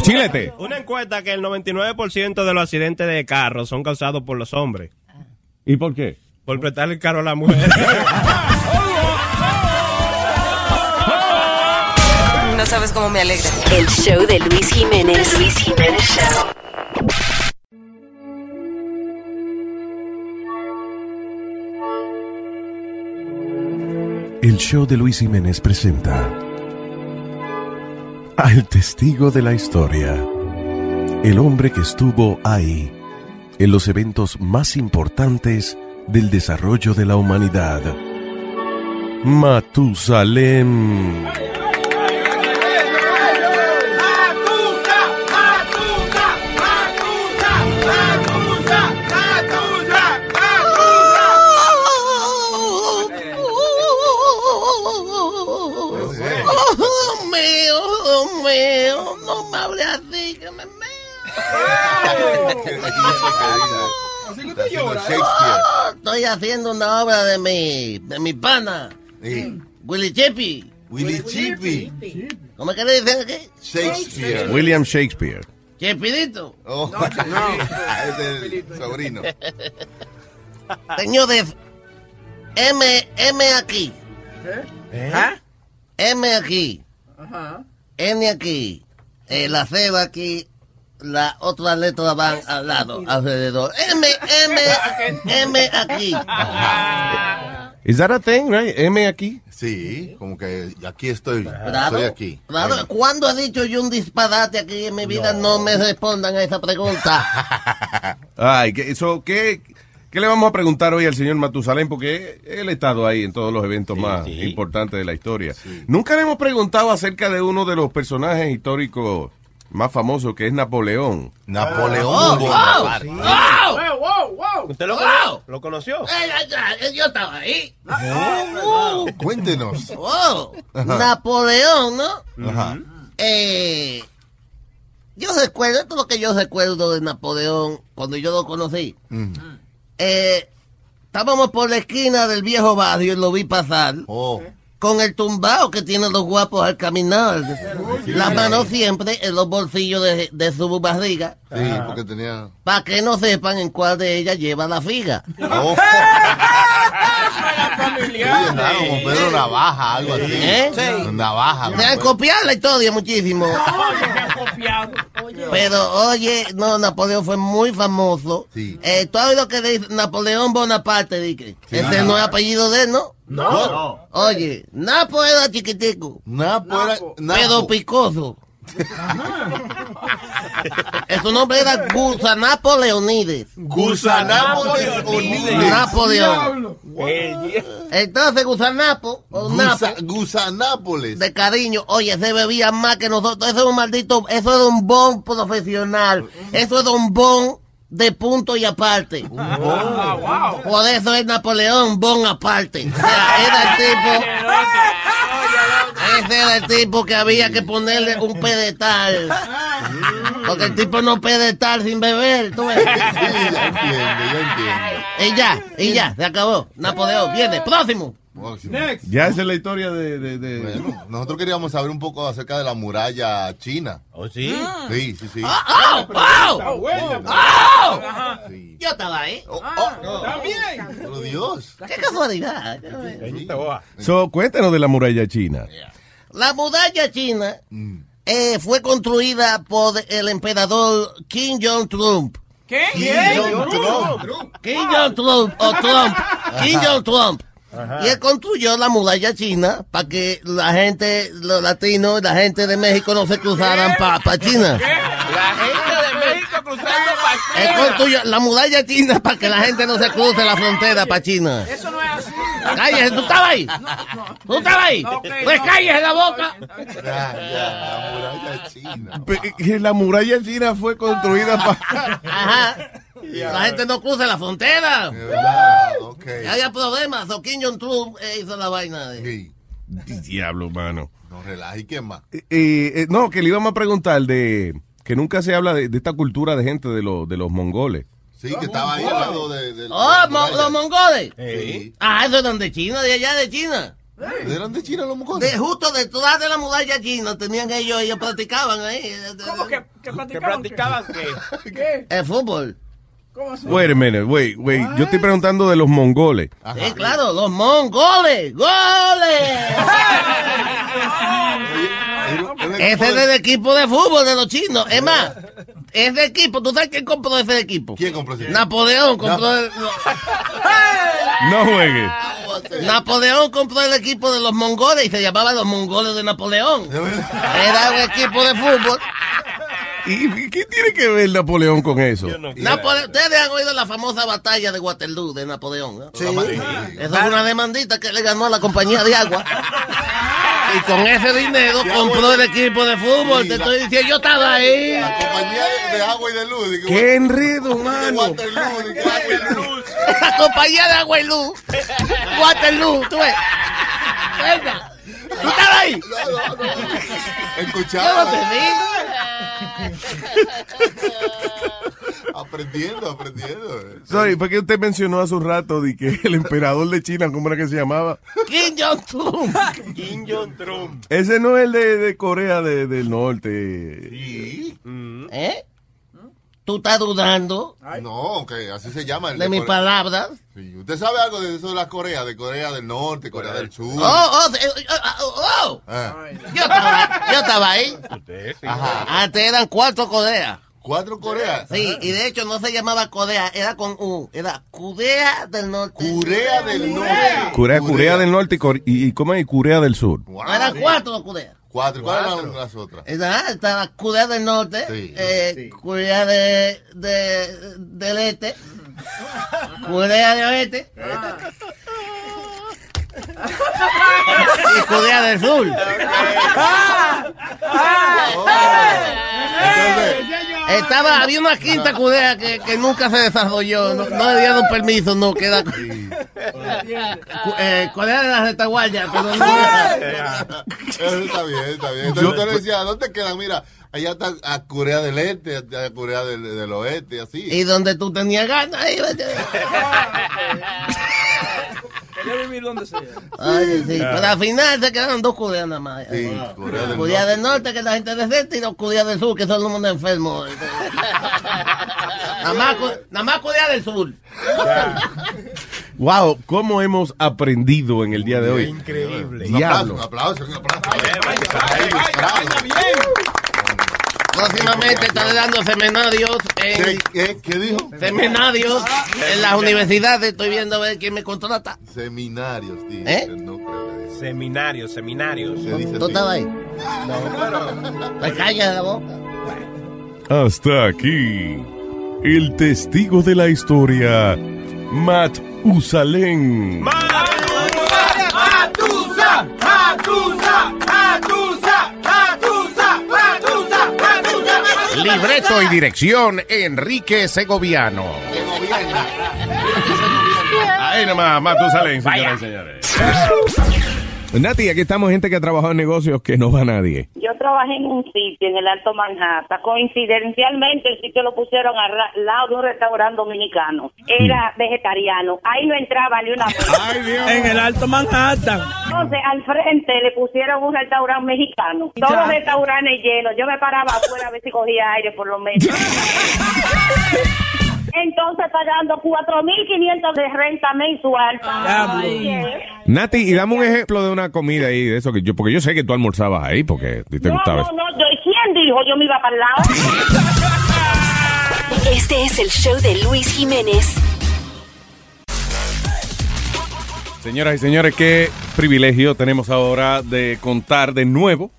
[laughs] Chilete. Una encuesta que el 99% de los accidentes de carro son causados por los hombres. ¿Y por qué? Por prestarle el carro a la mujer. [laughs] sabes cómo me alegra. El show de Luis Jiménez. Luis Jiménez Show. El show de Luis Jiménez presenta al testigo de la historia, el hombre que estuvo ahí, en los eventos más importantes del desarrollo de la humanidad. Matusalem. Oh, mío, oh, no me hable así, que me llora. Oh, estoy haciendo una obra de mi, de mi pana, Willy Chippy. Willy Chippy. ¿Cómo es que le dicen aquí? Shakespeare. William Shakespeare. Chepidito. Oh, [laughs] es el sobrino. [laughs] Señores, M, M aquí, ¿Eh? M aquí, Ajá. N aquí, eh, la C va aquí, las otras letras van al lado, alrededor. M, M, [laughs] [laughs] M aquí. Is that a thing, right? M aquí. Sí, como que aquí estoy, Claro, estoy aquí. claro. ¿Cuándo he dicho yo un disparate aquí en mi vida? No, me respondan a esa pregunta. [laughs] Ay, ¿qué, eso, ¿qué, ¿qué le vamos a preguntar hoy al señor Matusalén? Porque él ha estado ahí en todos los eventos más importantes de la historia. Nunca le hemos preguntado acerca de uno de los personajes históricos más famosos, que es Napoleón. Napoleón Oh, Bonaparte. wow, wow. Wow. ¿Usted lo, Wow. conoció? lo conoció? Eh, eh, eh, Yo estaba ahí. Oh, Cuéntenos. Oh, Ajá. Napoleón, ¿no? Ajá. Eh, yo recuerdo, esto es lo que yo recuerdo de Napoleón cuando yo lo conocí. Mm. Eh, estábamos por la esquina del viejo barrio y lo vi pasar. Oh. Con el tumbao que tienen los guapos al caminar. La mano siempre en los bolsillos de, de su barriga. Sí, porque tenía... Para que no sepan en cuál de ellas lleva la figa. Oh. [laughs] Sí, andaba [laughs] como Pedro Navaja, algo así. ¿Eh? Navaja. Me han copiado la historia muchísimo. [laughs] Pero oye, no, Napoleón fue muy famoso. Eh, ¿Tú has oído que dice Napoleón Bonaparte? Dice? Ese no es apellido de él, ¿no? No. Oye, Napo era chiquitico. Napo era... Pero picoso. Su nombre era Gusanapo Leonides. Gusanapolis Unides. Napoleón. Entonces Gusanapo, o Napo, Gusa- Gusanápolis. de cariño, oye, se bebía más que nosotros. Eso es un maldito, eso es un bon profesional. Eso es un bon de punto y aparte. [laughs] Por eso es Napoleón, bon aparte. O sea, era el [laughs] tipo. Ese era el tipo que había que ponerle un pedestal. [laughs] Porque el tipo no pedestal sin beber. ¿tú ves? Y ya, y ya, se acabó. Napoleón, viene, próximo. Ya esa es la historia de... de- de- Bueno, nosotros queríamos saber un poco acerca de la muralla china. ¿Oh, sí? Sí, sí, sí. ¡Ah, ah, ah! ¡Ah! Yo estaba ahí. También. Pero Dios. Qué casualidad. So, cuéntanos de la muralla china. La muralla china eh, fue construida por el emperador Kim Jong-trump. ¿Qué? Kim Jong-trump. Kim Jong-trump o Trump. Kim Jong-trump. [laughs] Y él construyó la muralla china para que la gente, los latinos, la gente de México no se cruzaran para China. La gente de México cruzando para Él construyó la muralla china para que la gente no se cruce la frontera para China. Eso no es así. Cállese, ¿tú estabas ahí? ¿Tú estabas ahí? Ok, Pues no. cállese la boca. la muralla china. La muralla china fue construida para... Ajá. La gente no cruza la frontera. ok. Y haya problemas. O Kim Jong-un eh, hizo la vaina. De... Diablo, mano. No relaja. ¿Y qué más? Eh, eh, no, que le íbamos a preguntar de... Que nunca se habla de, de esta cultura de gente de, los de los mongoles. Sí, que estaba ahí al lado de... de Oh, mo- los mongoles. Sí. Ah, eso eran de China, de allá de China. ¿Eran de China los mongoles? De justo detrás de la muralla china tenían ellos, ellos practicaban ahí. ¿Cómo que, que practicaban? qué? ¿Qué? El fútbol. Wait a minute, wait, wait. Yo estoy preguntando de los mongoles. Sí, claro, los mongoles. ¡Goles! Ese es del equipo de fútbol de los chinos. Es más, ese equipo, ¿tú sabes quién compró ese equipo? ¿Quién compró ese equipo? Napoleón compró el, [laughs] No juegue. Napoleón compró el equipo de los mongoles y se llamaba los mongoles de Napoleón. [laughs] Era un equipo de fútbol. ¿Y qué tiene que ver Napoleón con eso? Napole- Ustedes han oído la famosa batalla de Waterloo de Napoleón. ¿no? Sí. Eso es una demandita que le ganó a la compañía de agua. [laughs] Y con ese dinero compró el equipo de fútbol. Te estoy diciendo, yo estaba ahí. La compañía de, de agua y de luz. ¡Qué enredo, mano! Waterloo, de que [laughs] agua y luz. La compañía de agua y luz. Waterloo, tú ves. Venga. ¿Tú estabas ahí? Yo Escuchaba. no te. [laughs] aprendiendo, aprendiendo. Sorry, fue que usted mencionó hace un rato de que el emperador de China, ¿cómo era que se llamaba? Kim Jong-un. Kim Jong-un. Ese no es el de, de Corea de- del Norte. ¿Eh? ¿Tú estás dudando No, que así se llama. el de mis Corea. palabras? Sí, ¿Usted sabe algo de eso de la Corea? De Corea del Norte, Corea del Sur. Oh, oh, eh, eh, oh, oh. Ah. Yo estaba, yo estaba ahí. Ajá. Antes eran cuatro Coreas. ¿Cuatro Coreas? Sí, y de hecho no se llamaba Corea, era con U, era Corea del Norte. Corea del Norte. Corea, Corea del Norte y, y, ¿cómo es? Corea del Sur. Eran cuatro Coreas. Cuatro. ¿Cuáles eran las otras? Está, está Corea del Norte, eh, Corea de, de, del Este, [laughs] Corea del Oeste y Corea del Sur. Estaba, había una quinta Corea que, que nunca se desarrolló, no, no le dieron permiso, no, queda eh, Corea de la retaguardia, pero no Eso está bien, está bien. Entonces le decía, ¿dónde quedan? Mira, allá está a Corea del Este, a Corea del, del Oeste, así. Y donde tú tenías ganas, ahí. [laughs] Quería vivir donde sea. Ay, sí, pero al final se quedaron dos Coreas nada más. Sí, Corea del Corea Norte. del Norte, que es la gente decente, y los Corea del Sur, que son los mundos enfermos. nada, más, nada más Corea del Sur. Wow, cómo hemos aprendido en el día de hoy. Increíble. Diablo. Un aplauso, un aplauso. Próximamente estaré dando seminarios en... ¿Qué, qué dijo? Seminarios en las universidades. Estoy viendo a ver quién me contrata. Seminarios, tío. ¿Eh? No creo. Seminarios, seminarios. Se dice ¿Tú estabas ahí? Me callas la boca. Hasta aquí, el testigo de la historia, Matt Usalén. Matusa, Matusa, Matusa, Libreto y dirección, Enrique Segoviano. Ahí nomás, Matusalén, señoras y señores. Nati, aquí estamos gente que ha trabajado en negocios que no va a nadie. Yo trabajé en un sitio en el Alto Manhattan. Coincidencialmente, el sitio lo pusieron al lado de un restaurante dominicano. Era vegetariano. Ahí no entraba ni una [laughs] persona. En el Alto Manhattan. Entonces, al frente le pusieron un restaurante mexicano. Todos los restaurantes llenos. Yo me paraba afuera a ver si cogía aire por lo menos. [laughs] Entonces, pagando 4.500 de renta mensual. para- Nati, y dame un ejemplo de una comida ahí, de eso que yo, porque yo sé que tú almorzabas ahí, porque te No, gustaba no, no. Yo, ¿Quién dijo? Yo me iba para el lado. [laughs] Este es el show de Luis Jiménez. Señoras y señores, qué privilegio tenemos ahora de contar de nuevo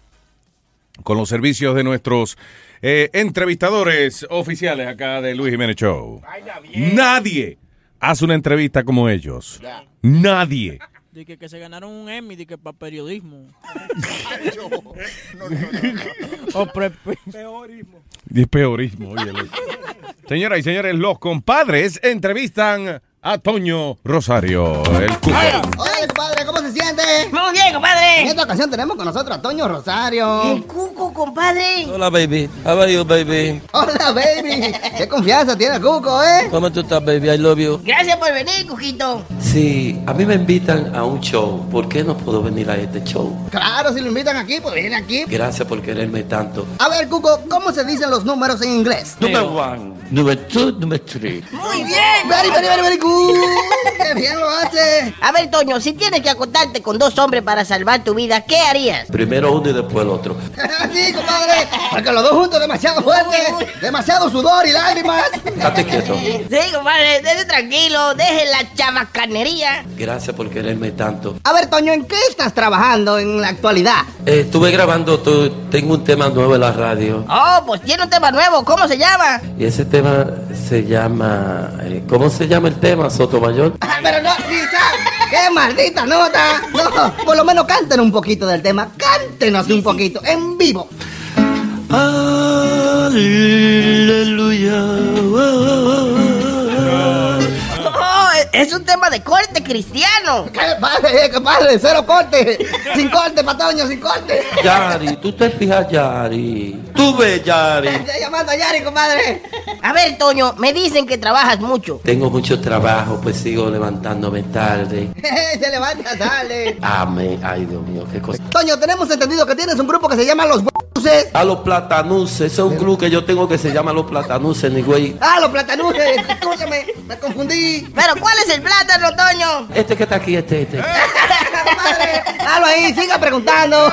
con los servicios de nuestros eh, entrevistadores oficiales acá de Luis Jiménez Show. Nadie hace una entrevista como ellos. Nadie. De que, que se ganaron un Emmy de que para periodismo. [laughs] o pre- peorismo. Es peorismo, oye. Señoras y señores, los compadres entrevistan a Toño Rosario, el cuco. Oye, compadre, ¿cómo se siente? Muy bien, compadre. En esta ocasión tenemos con nosotros a Toño Rosario. El cuco, compadre. Hola, baby. How are you, baby? Hola, baby. Qué confianza tiene el Cuco, ¿eh? ¿Cómo tú estás, baby? I love you. Gracias por venir, Cuquito. Si a mí me invitan a un show, ¿por qué no puedo venir a este show? Claro, si lo invitan aquí, pues viene aquí. Gracias por quererme tanto. A ver, Cuco, ¿cómo se dicen los números en inglés? Number one, number two, number three. Muy bien. Very, very, very, very good. [laughs] Qué bien lo hace. A ver, Toño, si tienes que acostarte con dos hombres para salvar tu vida, ¿qué harías? Primero uno y después el otro. [laughs] sí, compadre. Porque los dos juntos demasiado fuerte. Demasiado sudor y lágrimas. Estate quieto. Sí, compadre, déjese tranquilo, deje la chamacanería. Gracias por quererme tanto. A ver, Toño, ¿en qué estás trabajando en la actualidad? Eh, estuve grabando, tu- tengo un tema nuevo en la radio. Oh, pues tiene un tema nuevo, ¿cómo se llama? Y ese tema se llama... eh, ¿Cómo se llama el tema, Sotomayor? Ah, Pero no. ¡Qué maldita nota! No, por lo menos canten un poquito del tema. Cántenos un poquito, en vivo. Oh, es un tema de corte cristiano. ¡Qué padre, qué padre! ¡Cero corte! ¡Sin corte, Patoño, sin corte! Yari, tú te fijas, Yari. Tú ves, Yari. Estoy llamando a Yari, compadre. A ver, Toño, me dicen que trabajas mucho. Tengo mucho trabajo, pues sigo levantándome tarde. [laughs] Se levanta, sale. Amén. Ay, Dios mío, qué cosa. Toño, tenemos entendido que tienes un grupo que se llama Los Buses. A los platanuses, ese es un club que yo tengo que se llama Los Platanuses, ni güey. Ah, los platanuses. Escúchame, me confundí. Pero, ¿cuál es el plátano, Toño? Este que está aquí, este, este. [laughs] Halo ahí, siga preguntando.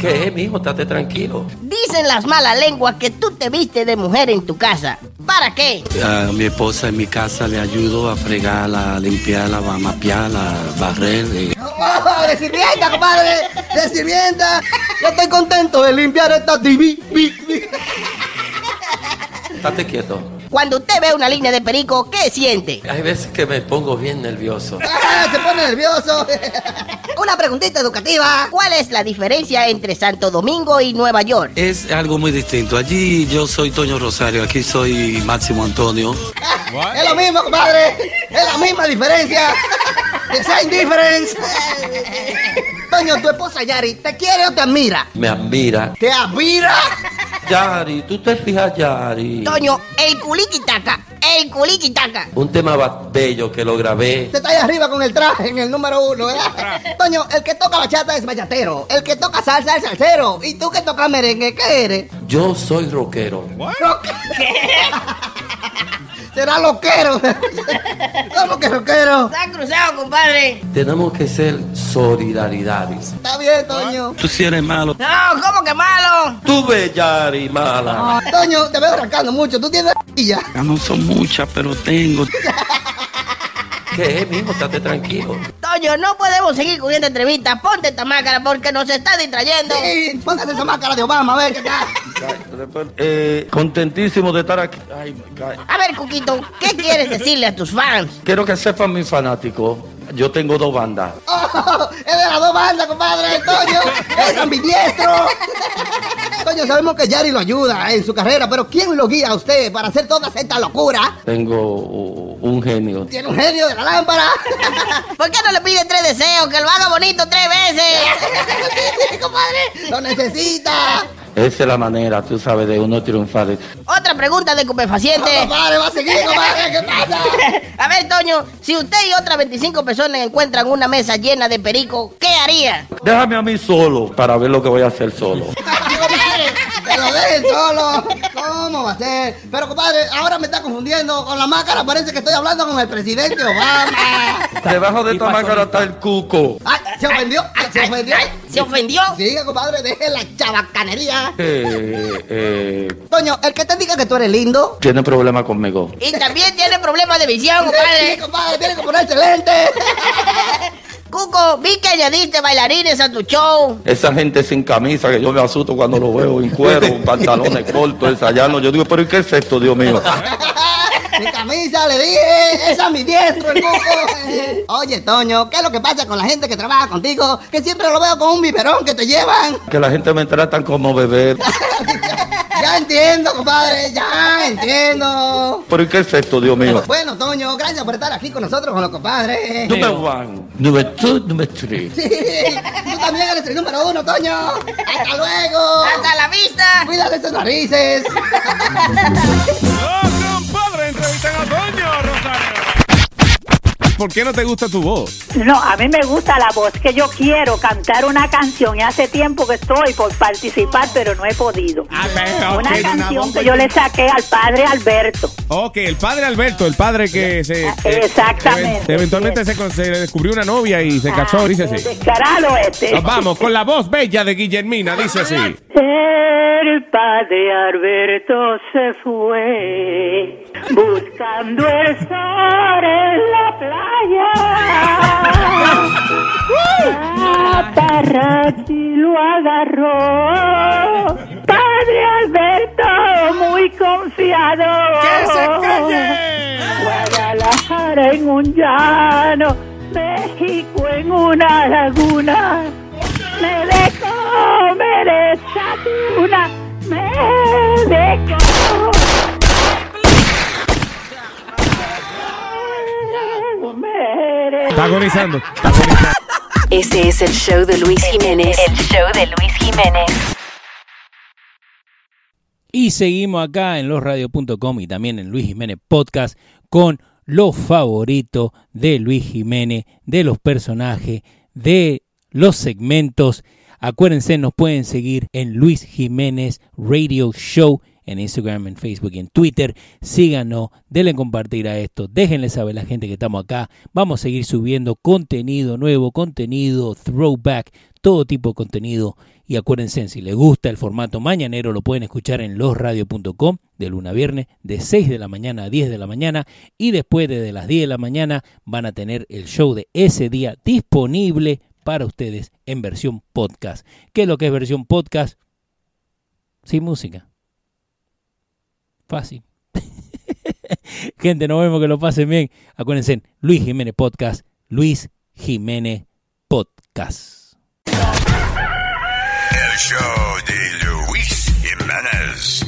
¿Qué, mijo? Estate tranquilo. Dicen las malas lenguas que tú te viste de mujer en tu casa. ¿Para qué? A mi esposa en mi casa le ayudo a fregar, a limpiar, a mapear, a barrer. eh. Oh, de sirvienta, compadre. De sirvienta. Yo estoy contento de limpiar esta TV. Estate quieto. Cuando usted ve una línea de perico, ¿qué siente? Hay veces que me pongo bien nervioso. [laughs] Ah, se pone nervioso. [laughs] Una preguntita educativa. ¿Cuál es la diferencia entre Santo Domingo y Nueva York? Es algo muy distinto. Allí yo soy Toño Rosario, aquí soy Máximo Antonio. [laughs] Es lo mismo, compadre. Es la misma diferencia. The same difference. Toño, tu esposa Yari, ¿te quiere o te admira? Me admira. ¿Te admira? Yari, tú te fijas, Yari. Toño, el culiquitaca, el culiquitaca. Un tema bello que lo grabé. Te está ahí arriba con el traje en el número uno, ¿verdad? Toño, el que toca bachata es bachatero. El que toca salsa es salsero. ¿Y tú que tocas merengue, qué eres? Yo soy rockero. [laughs] Será loquero. [laughs] ¿Cómo que rockero? Está cruzado, compadre. Tenemos que ser solidaridades. Está bien, Toño. Tú sí eres malo. No, ¿cómo que malo? Tú ves, Yari, mala. Toño, te veo arrancando mucho. Tú tienes ya. Ya no son muchas, pero tengo. [laughs] ¿Qué, mijo? Estate tranquilo. Toño, no podemos seguir con esta entrevista. Ponte esta máscara porque nos está distrayendo. Sí, póngase esa máscara de Obama, a ver qué tal. Eh, contentísimo de estar aquí. Ay. A ver, Cuquito, ¿qué quieres decirle a tus fans? Quiero que sepan mis fanáticos. Yo tengo dos bandas. Oh, es de las dos bandas, compadre. Toño es ambidiestro. Toño, sabemos que Yari lo ayuda en su carrera, pero ¿quién lo guía a usted para hacer toda esta locura? Tengo un genio. Tiene un genio de la lámpara. ¿Por qué no le pide tres deseos? Que lo haga bonito tres veces. [laughs] Sí, compadre, lo necesita. Esa es la manera, tú sabes, de uno triunfar. Otra pregunta de Cupefaciente. No, compadre, va a seguir, compadre, ¿qué pasa? [laughs] A ver, Toño, si usted y otras 25 personas encuentran una mesa llena de perico, ¿qué haría? Déjame a mí solo para ver lo que voy a hacer solo. [laughs] Dejen solo. ¿Cómo va a ser? Pero, compadre, ahora me está confundiendo. Con la máscara parece que estoy hablando con el presidente Obama. Debajo de esta máscara está el cuco. Ay, se ofendió. Se ofendió. ¿Se ofendió? Diga, compadre, deje la chabacanería. Eh, eh, Toño, el que te diga que tú eres lindo. tiene problema conmigo. Y también tiene problemas de visión, Sí, compadre. compadre, tiene que ponerse lente. [laughs] Cuco, vi que añadiste bailarines a tu show. Esa gente sin camisa que yo me asusto cuando lo veo en cuero, [laughs] pantalones cortos, ensayando. Yo digo, pero ¿y qué es esto, Dios mío? [laughs] Mi camisa, le dije, esa es mi diestro, el cuco. [laughs] Oye, Toño, ¿qué es lo que pasa con la gente que trabaja contigo? Que siempre lo veo con un biberón que te llevan. Que la gente me tratan como bebé. [laughs] Ya entiendo, compadre, ya entiendo. ¿Pero ¿y qué es esto, Dios mío? Bueno, Toño, gracias por estar aquí con nosotros, con los compadres. Número one, número two, número three. Sí, tú también eres el número uno, Toño. Hasta luego. Hasta la vista. Cuídale esas narices. [laughs] compadre, entrevistan a Toño, Rosario. ¿Por qué no te gusta tu voz? No, a mí me gusta la voz, que yo quiero cantar una canción y hace tiempo que estoy por participar, pero no he podido. ok, una una canción voz que yo le saqué al padre Alberto. Ok, el padre Alberto, el padre que se... Exactamente. eventualmente se, se descubrió una novia y se casó, dice así. Descarado este. Nos vamos con la voz bella de Guillermina, dice así. El padre Alberto se fue buscando el sol en la playa. Paparazzi lo agarró. Padre Alberto, muy confiado. ¡Que se calle! Guadalajara en un llano, México en una laguna. Me dejó, me desatuna, me dejó. Me Está agonizando. Este es el show de Luis Jiménez. El show de Luis Jiménez. Y seguimos acá en losradio.com y también en Luis Jiménez Podcast con los favoritos de Luis Jiménez, de los personajes, de los segmentos. Acuérdense, nos pueden seguir en Luis Jiménez Radio Show en Instagram, en Facebook y en Twitter. Síganos, denle compartir a esto, déjenle saber a la gente que estamos acá. Vamos a seguir subiendo contenido nuevo, contenido throwback, todo tipo de contenido. Y acuérdense, si les gusta el formato mañanero, lo pueden escuchar en losradio.com de luna a viernes, de 6 de la mañana a 10 de la mañana. Y después de las 10 de la mañana van a tener el show de ese día disponible para ustedes en versión podcast. ¿Qué es lo que es versión podcast? Sin música. Fácil. [laughs] Gente, nos vemos que lo pasen bien. Acuérdense, Luis Jiménez Podcast. Luis Jiménez Podcast. El show de Luis Jiménez.